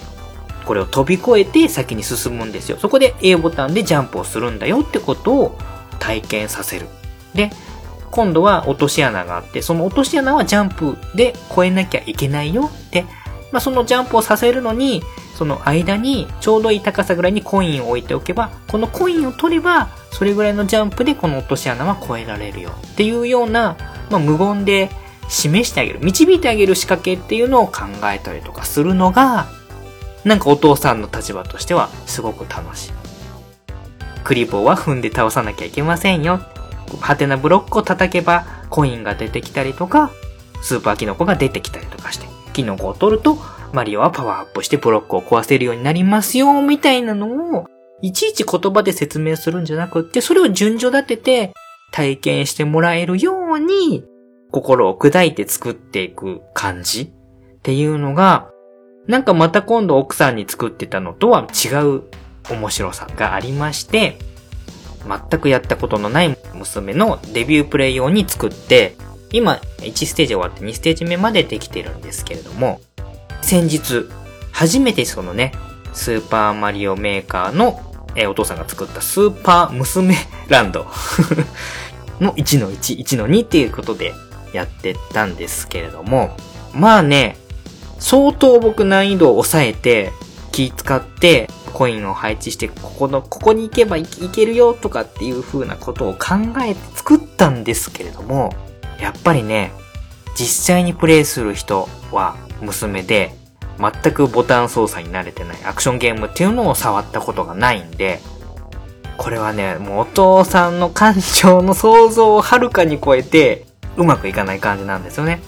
これを飛び越えて先に進むんですよ。そこで A ボタンでジャンプをするんだよってことを体験させる。で、今度は落とし穴があって、その落とし穴はジャンプで越えなきゃいけないよって、まあ、そのジャンプをさせるのに、その間にちょうどいい高さぐらいにコインを置いておけば、このコインを取れば、それぐらいのジャンプでこの落とし穴は越えられるよっていうような、まあ、無言で示してあげる、導いてあげる仕掛けっていうのを考えたりとかするのが、なんかお父さんの立場としてはすごく楽しい。クリボーは踏んで倒さなきゃいけませんよ。ハテナブロックを叩けばコインが出てきたりとか、スーパーキノコが出てきたりとかして、キノコを取ると、マリオはパワーアップしてブロックを壊せるようになりますよ、みたいなのを、いちいち言葉で説明するんじゃなくって、それを順序立てて体験してもらえるように、心を砕いて作っていく感じっていうのが、なんかまた今度奥さんに作ってたのとは違う面白さがありまして、全くやったことのない娘のデビュープレイ用に作って、今1ステージ終わって2ステージ目までできてるんですけれども、先日、初めてそのね、スーパーマリオメーカーの、えお父さんが作ったスーパー娘ランド。の1の1、1の2っていうことでやってたんですけれども、まあね、相当僕難易度を抑えて、気使って、コインを配置して、ここの、ここに行けばいけるよとかっていう風なことを考えて作ったんですけれども、やっぱりね、実際にプレイする人は娘で、全くボタン操作に慣れてないアクションゲームっていうのを触ったことがないんで、これはね、もうお父さんの感情の想像をはるかに超えて、うまくいかない感じなんですよね。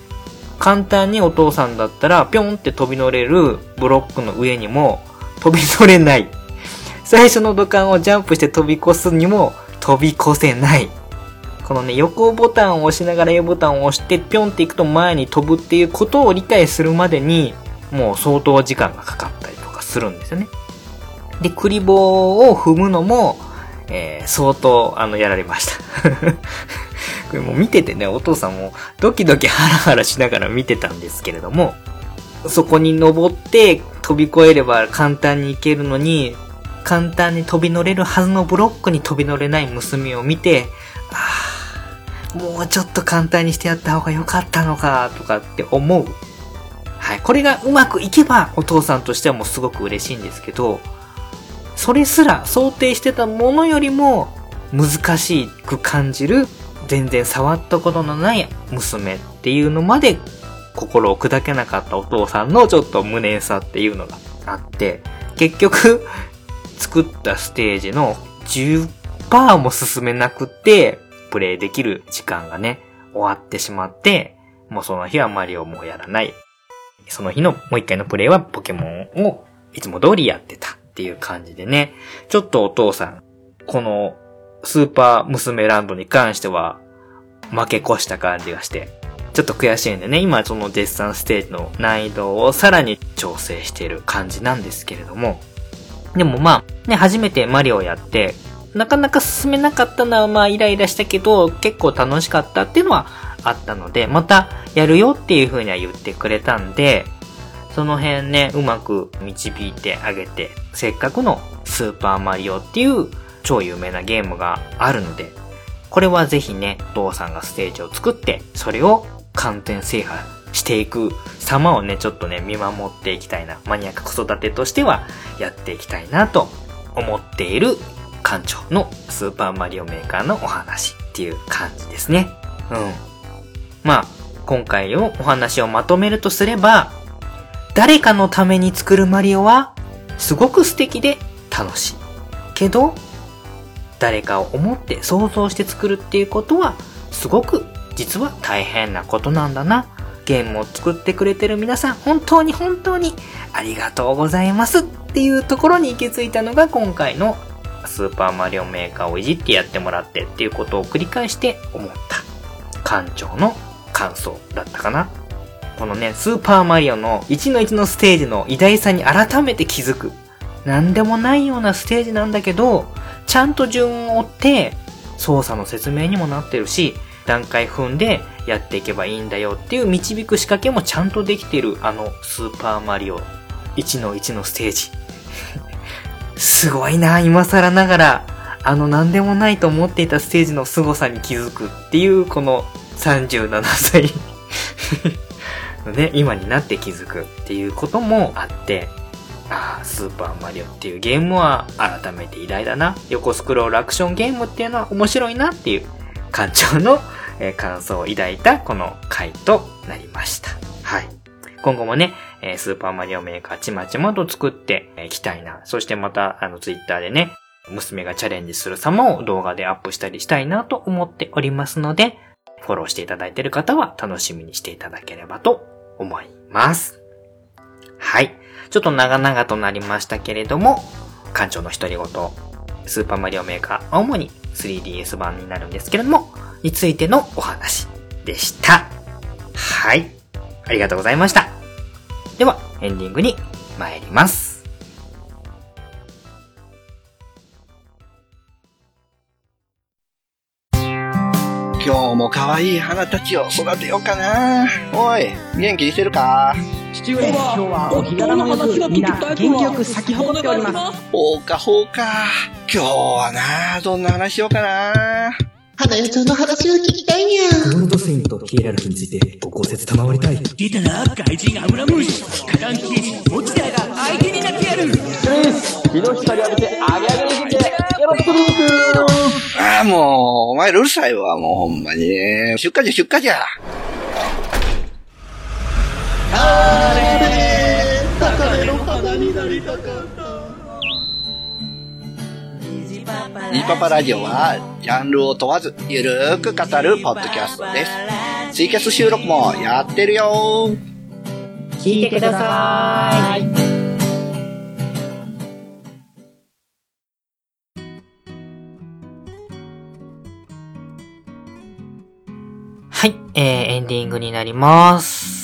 簡単にお父さんだったら、ぴょんって飛び乗れるブロックの上にも、飛び乗れない。最初の土管をジャンプして飛び越すにも飛び越せない。このね、横ボタンを押しながら A ボタンを押してぴょんっていくと前に飛ぶっていうことを理解するまでに、もう相当時間がかかったりとかするんですよね。で、クリボーを踏むのも、えー、相当、あの、やられました。これもう見ててね、お父さんもドキドキハラハラしながら見てたんですけれども、そこに登って飛び越えれば簡単に行けるのに、簡単に飛び乗れるはずのブロックに飛び乗れない娘を見て、ああ、もうちょっと簡単にしてやった方が良かったのか、とかって思う。はい。これがうまくいけば、お父さんとしてはもうすごく嬉しいんですけど、それすら想定してたものよりも難しく感じる、全然触ったことのない娘っていうのまで心を砕けなかったお父さんのちょっと無念さっていうのがあって、結局、作ったステージの10%も進めなくて、プレイできる時間がね、終わってしまって、もうその日はマリオもやらない。その日のもう一回のプレイはポケモンをいつも通りやってたっていう感じでね、ちょっとお父さん、このスーパー娘ランドに関しては負け越した感じがして、ちょっと悔しいんでね、今そのデッサンステージの難易度をさらに調整している感じなんですけれども、でもまあ、ね、初めてマリオやって、なかなか進めなかったのはまあイライラしたけど、結構楽しかったっていうのはあったので、またやるよっていう風には言ってくれたんで、その辺ね、うまく導いてあげて、せっかくのスーパーマリオっていう超有名なゲームがあるので、これはぜひね、お父さんがステージを作って、それを完全制覇していく様をね、ちょっとね、見守っていきたいな。マニアック子育てとしてはやっていきたいなと思っている館長のスーパーマリオメーカーのお話っていう感じですね。うん。まあ、今回のお話をまとめるとすれば、誰かのために作るマリオはすごく素敵で楽しい。けど、誰かを思って想像して作るっていうことはすごく実は大変なことなんだな。ゲームを作ってくれてる皆さん、本当に本当にありがとうございますっていうところに行き着いたのが今回のスーパーマリオメーカーをいじってやってもらってっていうことを繰り返して思った館長の感想だったかな。このね、スーパーマリオの1の1のステージの偉大さに改めて気づく。なんでもないようなステージなんだけど、ちゃんと順を追って操作の説明にもなってるし、段階踏んでやっていけばいいんだよっていう導く仕掛けもちゃんとできてるあのスーパーマリオ1の1のステージ。すごいな、今更ながら、あの何でもないと思っていたステージの凄さに気づくっていうこの37歳の ね、今になって気づくっていうこともあって、ああ、スーパーマリオっていうゲームは改めて偉大だな。横スクロールアクションゲームっていうのは面白いなっていう館長の、えー感想を抱いたこの回となりました。はい。今後もね、えースーパーマリオメーカーちまちまと作っていきたいな。そしてまた、あの、ツイッターでね、娘がチャレンジする様を動画でアップしたりしたいなと思っておりますので、フォローしていただいている方は楽しみにしていただければと思います。はい。ちょっと長々となりましたけれども、館長の独り言、スーパーマリオメーカー、主に 3DS 版になるんですけれども、についてのお話でした。はい。ありがとうございました。では、エンディングに参ります。今日も可愛い花たちを育てようかな。おい、元気にしてるか？父上、今日はお日柄もよく、みんな元気よく咲き誇っております。ほうかほうか。今日はな、どんな話しようかな。花代ちゃんの話を聞きたいにゃ。ゴールドセインとキエラルフについてご考説賜りたい。出たな、怪人アブラムシ。火山刑事、モチダが相手になってやる。ああ、もう、お前らうるさいわ、もうほんまに。出荷じゃ、出荷じゃ。ニーパパラジオは、ジャンルを問わず、ゆるーく語るポッドキャストです。ツイキャス収録もやってるよ聞いてください。はい、えー、エンディングになります。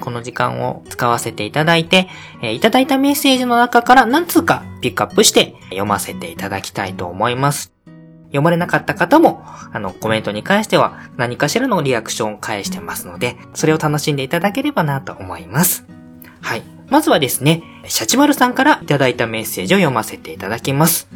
この時間を使わせていただいて、えーいただいたメッセージの中から何通かピックアップして読ませていただきたいと思います。読まれなかった方も、あの、コメントに関しては何かしらのリアクションを返してますので、それを楽しんでいただければなと思います。はい。まずはですね、シャチマルさんからいただいたメッセージを読ませていただきます。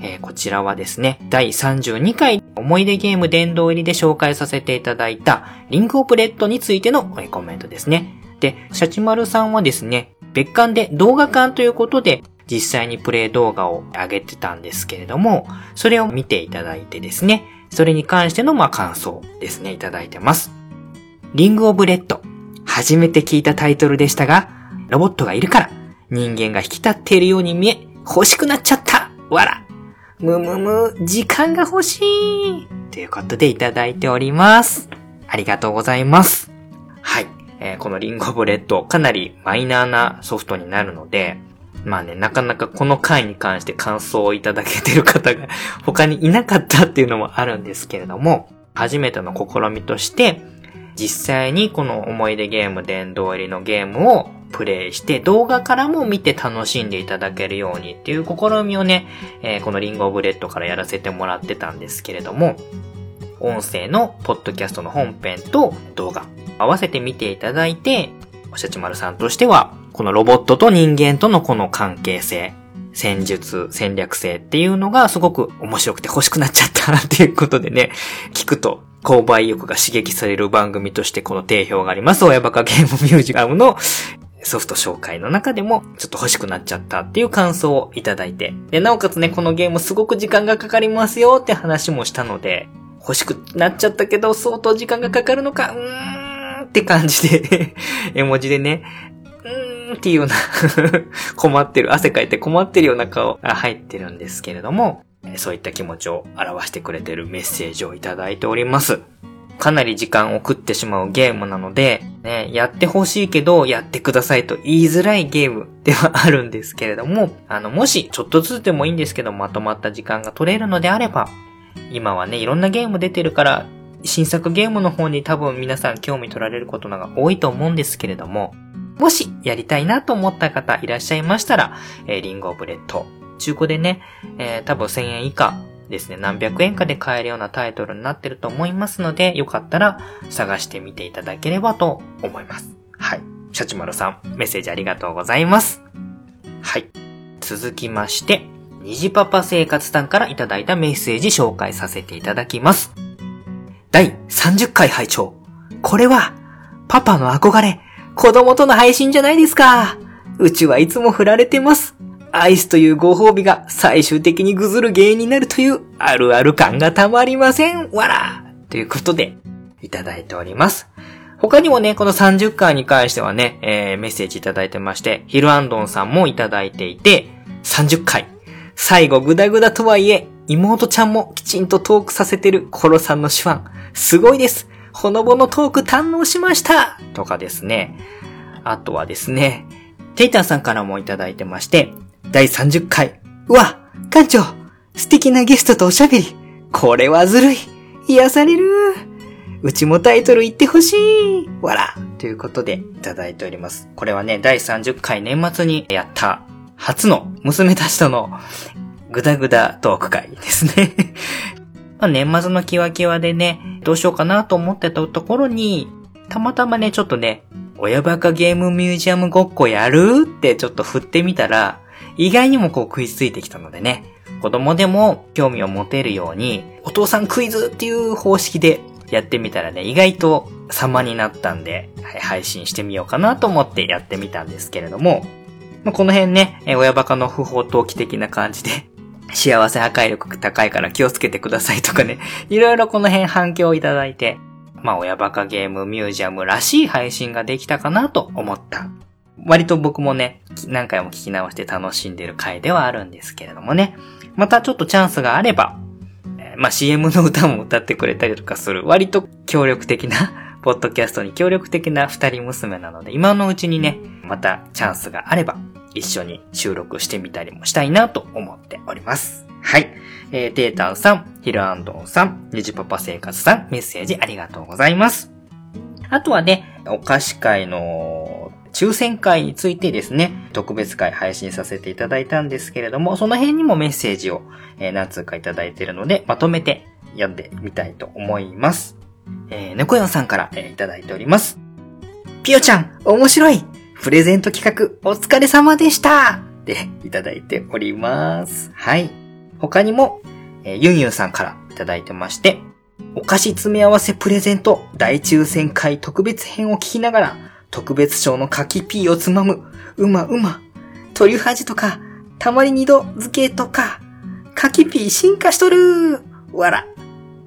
えーこちらはですね、第32回思い出ゲーム殿堂入りで紹介させていただいた Ring of Red についてのコメントですね。で、シャチマルさんはですね、別館で動画館ということで実際にプレイ動画を上げてたんですけれども、それを見ていただいてですね、それに関してのまあ感想ですね、いただいてます。 Ring of Red。初めて聞いたタイトルでしたが、ロボットがいるから、人間が引き立っているように見え、欲しくなっちゃったわらむむむ、時間が欲しいということでいただいております。ありがとうございます。はい。えーこの Ring of Red、かなりマイナーなソフトになるので、まあね、なかなかこの回に関して感想をいただけてる方が 他にいなかったっていうのもあるんですけれども、初めての試みとして、実際にこの思い出ゲーム殿堂入りのゲームをプレイして動画からも見て楽しんでいただけるようにっていう試みをね、えーこのリンゴブレッドからやらせてもらってたんですけれども、音声のポッドキャストの本編と動画合わせて見ていただいて、おしゃちまるさんとしては、このロボットと人間とのこの関係性、戦術、戦略性っていうのがすごく面白くて欲しくなっちゃったなっていうことでね、聞くと購買意欲が刺激される番組としてこの定評があります。親バカゲームミュージアムの ソフト紹介の中でもちょっと欲しくなっちゃったっていう感想をいただいて。で、なおかつね、このゲームすごく時間がかかりますよって話もしたので、欲しくなっちゃったけど相当時間がかかるのか、うーんって感じで、絵文字でね、うーんっていうような 困ってる、汗かいて困ってるような顔が入ってるんですけれども、そういった気持ちを表してくれてるメッセージをいただいております。かなり時間を食ってしまうゲームなので、ね、やってほしいけど、やってくださいと言いづらいゲームではあるんですけれども、あの、もし、ちょっとずつでもいいんですけど、まとまった時間が取れるのであれば、今はね、いろんなゲーム出てるから、新作ゲームの方に多分皆さん興味取られることのが多いと思うんですけれども、もしやりたいなと思った方いらっしゃいましたら、えー Ring of Red、中古でね、えー多分1000円以下ですね、何百円かで買えるようなタイトルになってると思いますので、よかったら探してみていただければと思います。はい。シャチマルさん、メッセージありがとうございます。はい。続きまして、虹パパ生活さんからいただいたメッセージ紹介させていただきます。第30回拝聴これは、パパの憧れ、子供との配信じゃないですか。うちはいつも振られてます。アイスというご褒美が最終的にぐずる原因になるというあるある感がたまりません。わらということで、いただいております。他にもね、この30回に関してはね、えー、メッセージいただいてまして、ヒルアンドンさんもいただいていて、30回。最後グダグダとはいえ、妹ちゃんもきちんとトークさせてるコロさんの手腕。すごいです。ほのぼのトーク堪能しましたとかですね。あとはですね、テイタンさんからもいただいてまして、第30回。うわ館長素敵なゲストとおしゃべりこれはずるい癒されるうちもタイトル言ってほしいわらということでいただいております。これはね、第30回年末にやった初の娘たちとのグダグダトーク会ですね。まあ年末のキワキワでね、どうしようかなと思ってたところに、たまたまね、ちょっとね、親バカゲームミュージアムごっこやるってちょっと振ってみたら、意外にもこう食いついてきたのでね、子供でも興味を持てるように、お父さんクイズっていう方式でやってみたらね、意外と様になったんで、はい配信してみようかなと思ってやってみたんですけれども、まあ、この辺ね、親バカの不法投棄的な感じで、幸せ破壊力高いから気をつけてくださいとかね、いろいろこの辺反響をいただいて、まあ、親バカゲームミュージアムらしい配信ができたかなと思った。割と僕もね、何回も聞き直して楽しんでる回ではあるんですけれどもね。またちょっとチャンスがあれば、まあ、CM の歌も歌ってくれたりとかする、割と協力的な、ポッドキャストに協力的な二人娘なので、今のうちにね、またチャンスがあれば、一緒に収録してみたりもしたいなと思っております。はい。えー、テータンさん、ヒルアンドンさん、ニジパパ生活さん、メッセージありがとうございます。あとはね、お菓子会の抽選会についてですね、特別会配信させていただいたんですけれども、その辺にもメッセージを、何通かいただいているので、まとめて読んでみたいと思います。えー、猫よんさんから、えーいただいております。ピオちゃん、面白いプレゼント企画、お疲れ様でしたで、いただいております。はい。他にも、えーユンユンさんからいただいてまして、お菓子詰め合わせプレゼント大抽選会特別編を聞きながら、特別賞の柿ピーをつまむ。うまうま。トリュフ味とか、たまり二度漬けとか、柿ピー進化しとるわら。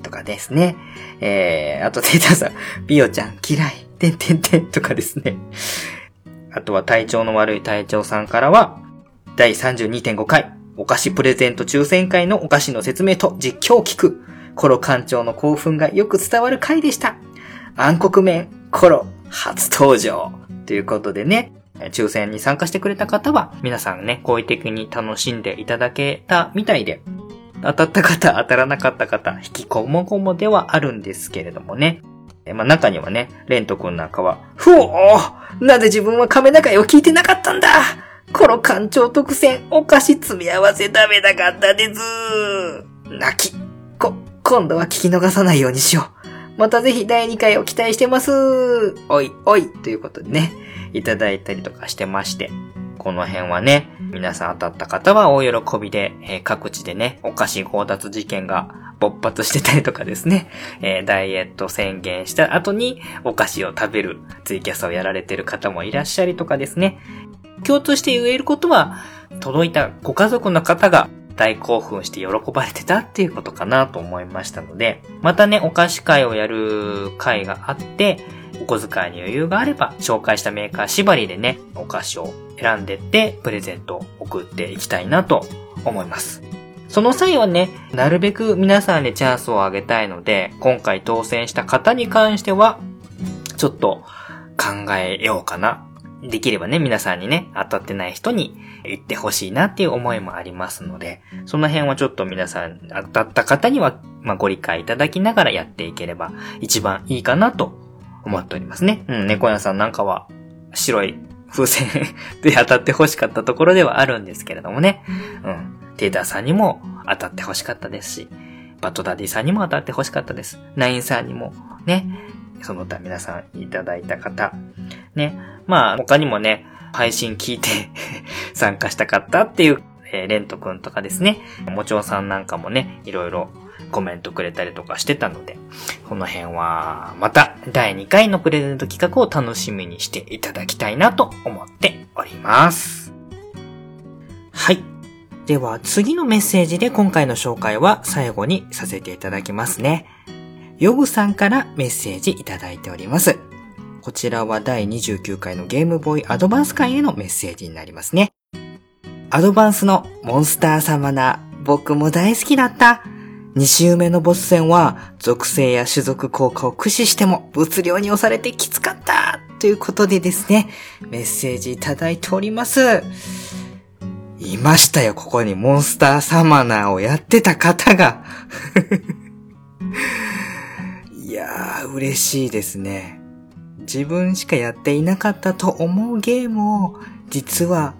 とかですね。えー、あとテータさん、ピオちゃん嫌い。てんてんてんとかですね。あとは体調の悪い隊長さんからは、第32.5回、お菓子プレゼント抽選会のお菓子の説明と実況を聞く。コロ館長の興奮がよく伝わる回でした。暗黒面、コロ、初登場。ということでね、抽選に参加してくれた方は、皆さんね、好意的に楽しんでいただけたみたいで、当たった方、当たらなかった方、引きこもごもではあるんですけれどもね。えまあ、中にはね、レント君なんかは、ふおーなぜ自分は亀中を聞いてなかったんだ？コロ館長特選、お菓子詰め合わせ食べなかったです泣き。こ、今度は聞き逃さないようにしよう。またぜひ第2回を期待してます。おい、おい、ということでね、いただいたりとかしてまして。この辺はね、皆さん当たった方は大喜びで、えー各地でね、お菓子強奪事件が勃発してたりとかですね、えーダイエット宣言した後にお菓子を食べるツイキャスをやられてる方もいらっしゃりとかですね、共通して言えることは、届いたご家族の方が大興奮して喜ばれてたっていうことかなと思いましたので、またね、お菓子会をやる会があって、お小遣いに余裕があれば、紹介したメーカー縛りでね、お菓子を選んでって、プレゼントを送っていきたいなと思います。その際はね、なるべく皆さんにチャンスをあげたいので、今回当選した方に関しては、ちょっと考えようかな。できればね、皆さんにね、当たってない人に言ってほしいなっていう思いもありますので、その辺はちょっと皆さん、当たった方には、まあ、ご理解いただきながらやっていければ一番いいかなと思っておりますね。うん、猫屋さんなんかは白い風船 で当たって欲しかったところではあるんですけれどもね。うん。テーターさんにも当たって欲しかったですし、バットダディさんにも当たって欲しかったです。ナインさんにもね、その他皆さんいただいた方、ね。まあ他にもね、配信聞いて 参加したかったっていう、えーレントくんとかですね、もちおさんなんかもね、いろいろコメントくれたりとかしてたので、この辺は、また第2回のプレゼント企画を楽しみにしていただきたいなと思っております。はい。では次のメッセージで今回の紹介は最後にさせていただきますね。ヨグさんからメッセージいただいております。こちらは第29回のゲームボーイアドバンス会へのメッセージになりますね。アドバンスのモンスターサマナー、僕も大好きだった。2周目のボス戦は、属性や種族効果を駆使しても物量に押されてきつかったということでですね、メッセージいただいております。いましたよ、ここにモンスターサマナーをやってた方が。いやー、嬉しいですね。自分しかやっていなかったと思うゲームを、実は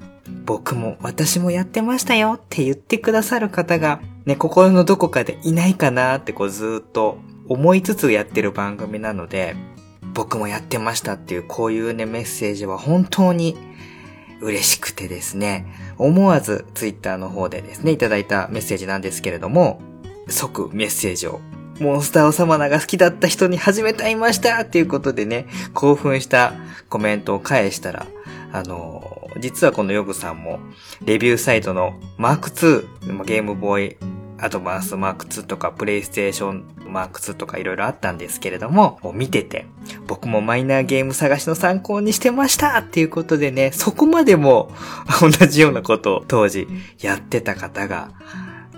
僕も私もやってましたよって言ってくださる方が、ね、心のどこかでいないかなってこうずっと思いつつやってる番組なので、僕もやってましたっていうこういうねメッセージは本当に嬉しくてですね、思わずツイッターの方でですね、いただいたメッセージなんですけれども、即メッセージをモンスターオサマナが好きだった人に始めて会いましたっていうことでね、興奮したコメントを返したら、あの、実はこのヨグさんも、レビューサイトのマーク2、ゲームボーイアドバンスマーク2とか、プレイステーションマーク2とかいろいろあったんですけれども、見てて、僕もマイナーゲーム探しの参考にしてましたっていうことでね、そこまでも 同じようなことを当時やってた方が、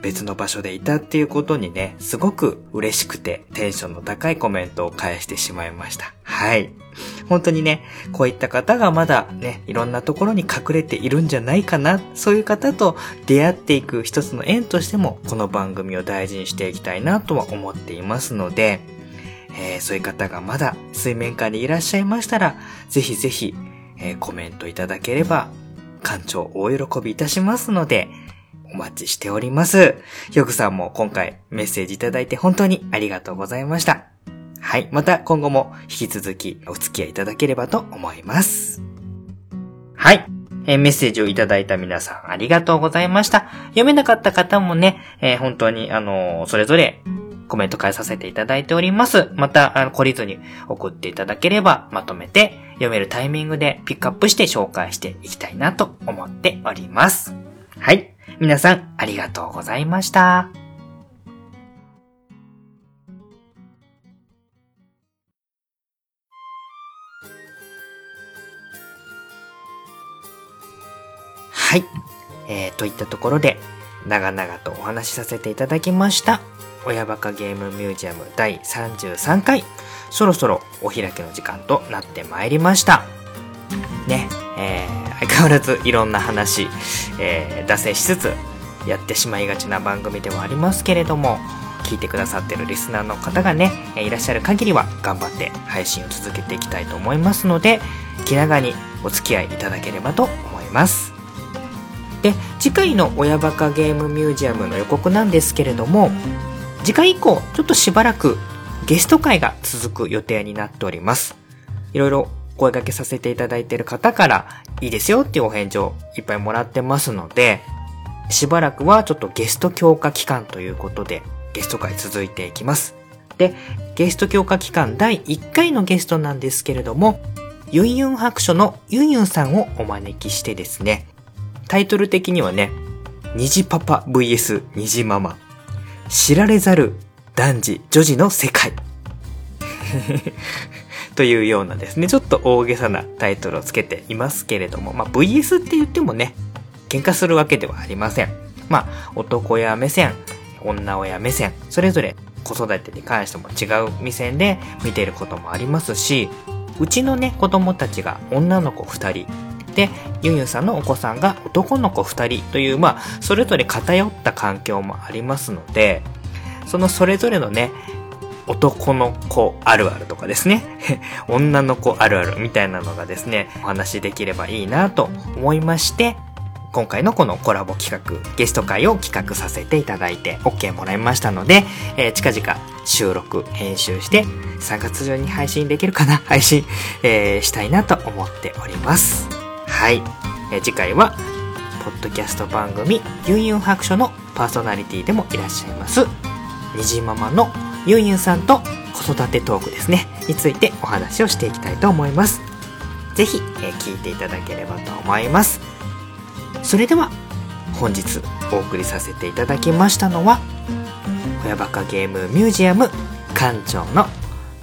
別の場所でいたっていうことにね、すごく嬉しくてテンションの高いコメントを返してしまいました。はい。本当にね、こういった方がまだね、いろんなところに隠れているんじゃないかな、そういう方と出会っていく一つの縁としても、この番組を大事にしていきたいなとは思っていますので、えーそういう方がまだ水面下にいらっしゃいましたら、ぜひぜひ、えーコメントいただければ、館長大喜びいたしますので、お待ちしております。よくさんも今回メッセージいただいて本当にありがとうございました。はい。また今後も引き続きお付き合いいただければと思います。はい。えーメッセージをいただいた皆さんありがとうございました。読めなかった方もね、えー本当にあのーそれぞれコメント返させていただいております。また、あの、懲りずに送っていただければ、まとめて読めるタイミングでピックアップして紹介していきたいなと思っております。はい。皆さん、ありがとうございました。はい。えー、といったところで、長々とお話しさせていただきました。親バカゲームミュージアム第33回。そろそろお開きの時間となってまいりました。ね、えー、相変わらずいろんな話、えー、脱線しつつやってしまいがちな番組ではありますけれども、聞いてくださってるリスナーの方がね、いらっしゃる限りは頑張って配信を続けていきたいと思いますので、気長にお付き合いいただければと思います。で、次回の親バカゲームミュージアムの予告なんですけれども、次回以降、ちょっとしばらくゲスト会が続く予定になっております。いろいろ声掛けさせていただいている方から、いいですよっていうお返事をいっぱいもらってますので、しばらくはちょっとゲスト強化期間ということで、ゲスト会続いていきます。で、ゲスト強化期間第1回のゲストなんですけれども、ユンユン白書のユンユンさんをお招きしてですね、タイトル的にはね、虹パパ VS 虹ママ。知られざる男児女児の世界。というようなですね、ちょっと大げさなタイトルをつけていますけれども、まあ VS って言ってもね、喧嘩するわけではありません。まあ男親目線、女親目線、それぞれ子育てに関しても違う目線で見ていることもありますし、うちのね、子供たちが女の子二人、で、ユンユンさんのお子さんが男の子二人という、まあ、それぞれ偏った環境もありますので、そのそれぞれのね、男の子あるあるとかですね、女の子あるあるみたいなのがですね、お話しできればいいなと思いまして、今回のこのコラボ企画、ゲスト会を企画させていただいて OK もらいましたので、えー近々収録、編集して3月中に配信できるかな？配信、えーしたいなと思っております。はい。えー次回は、ポッドキャスト番組、ユンユン白書のパーソナリティでもいらっしゃいます、にじママのゆんゆんさんと子育てトークですね、についてお話をしていきたいと思います。ぜひ、えー、聞いていただければと思います。それでは、本日お送りさせていただきましたのは、親バカゲームミュージアム館長の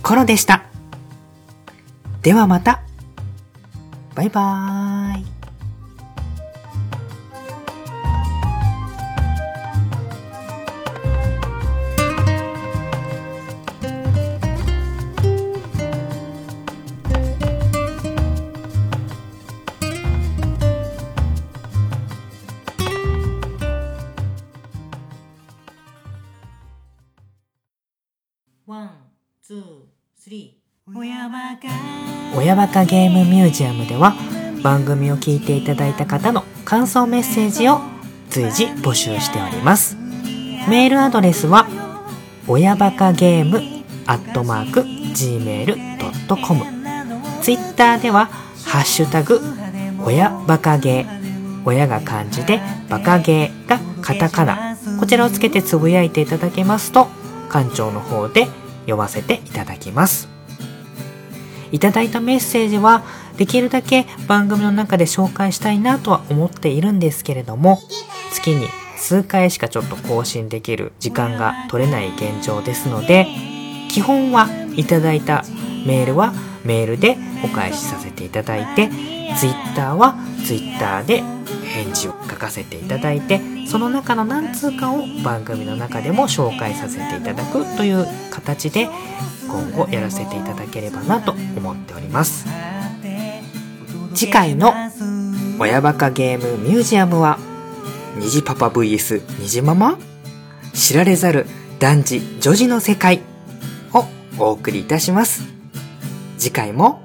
コロでした。ではまた。バイバーイ。親バカゲームミュージアムでは番組を聞いていただいた方の感想メッセージを随時募集しております。メールアドレスは親バカゲームアットマーク gmail.com ツイッターではハッシュタグ親バカゲー。親が漢字でバカゲーがカタカナ。こちらをつけてつぶやいていただけますと館長の方で読ませていただきます。いただいたメッセージはできるだけ番組の中で紹介したいなとは思っているんですけれども月に数回しかちょっと更新できる時間が取れない現状ですので基本はいただいたメールはメールでお返しさせていただいて Twitter は Twitter で返事を書かせていただいてその中の何通かを番組の中でも紹介させていただくという形で今後やらせていただければなと思っております。次回の親バカゲームミュージアムは虹パパ VS 虹ママ知られざる男児女児の世界をお送りいたします。次回も。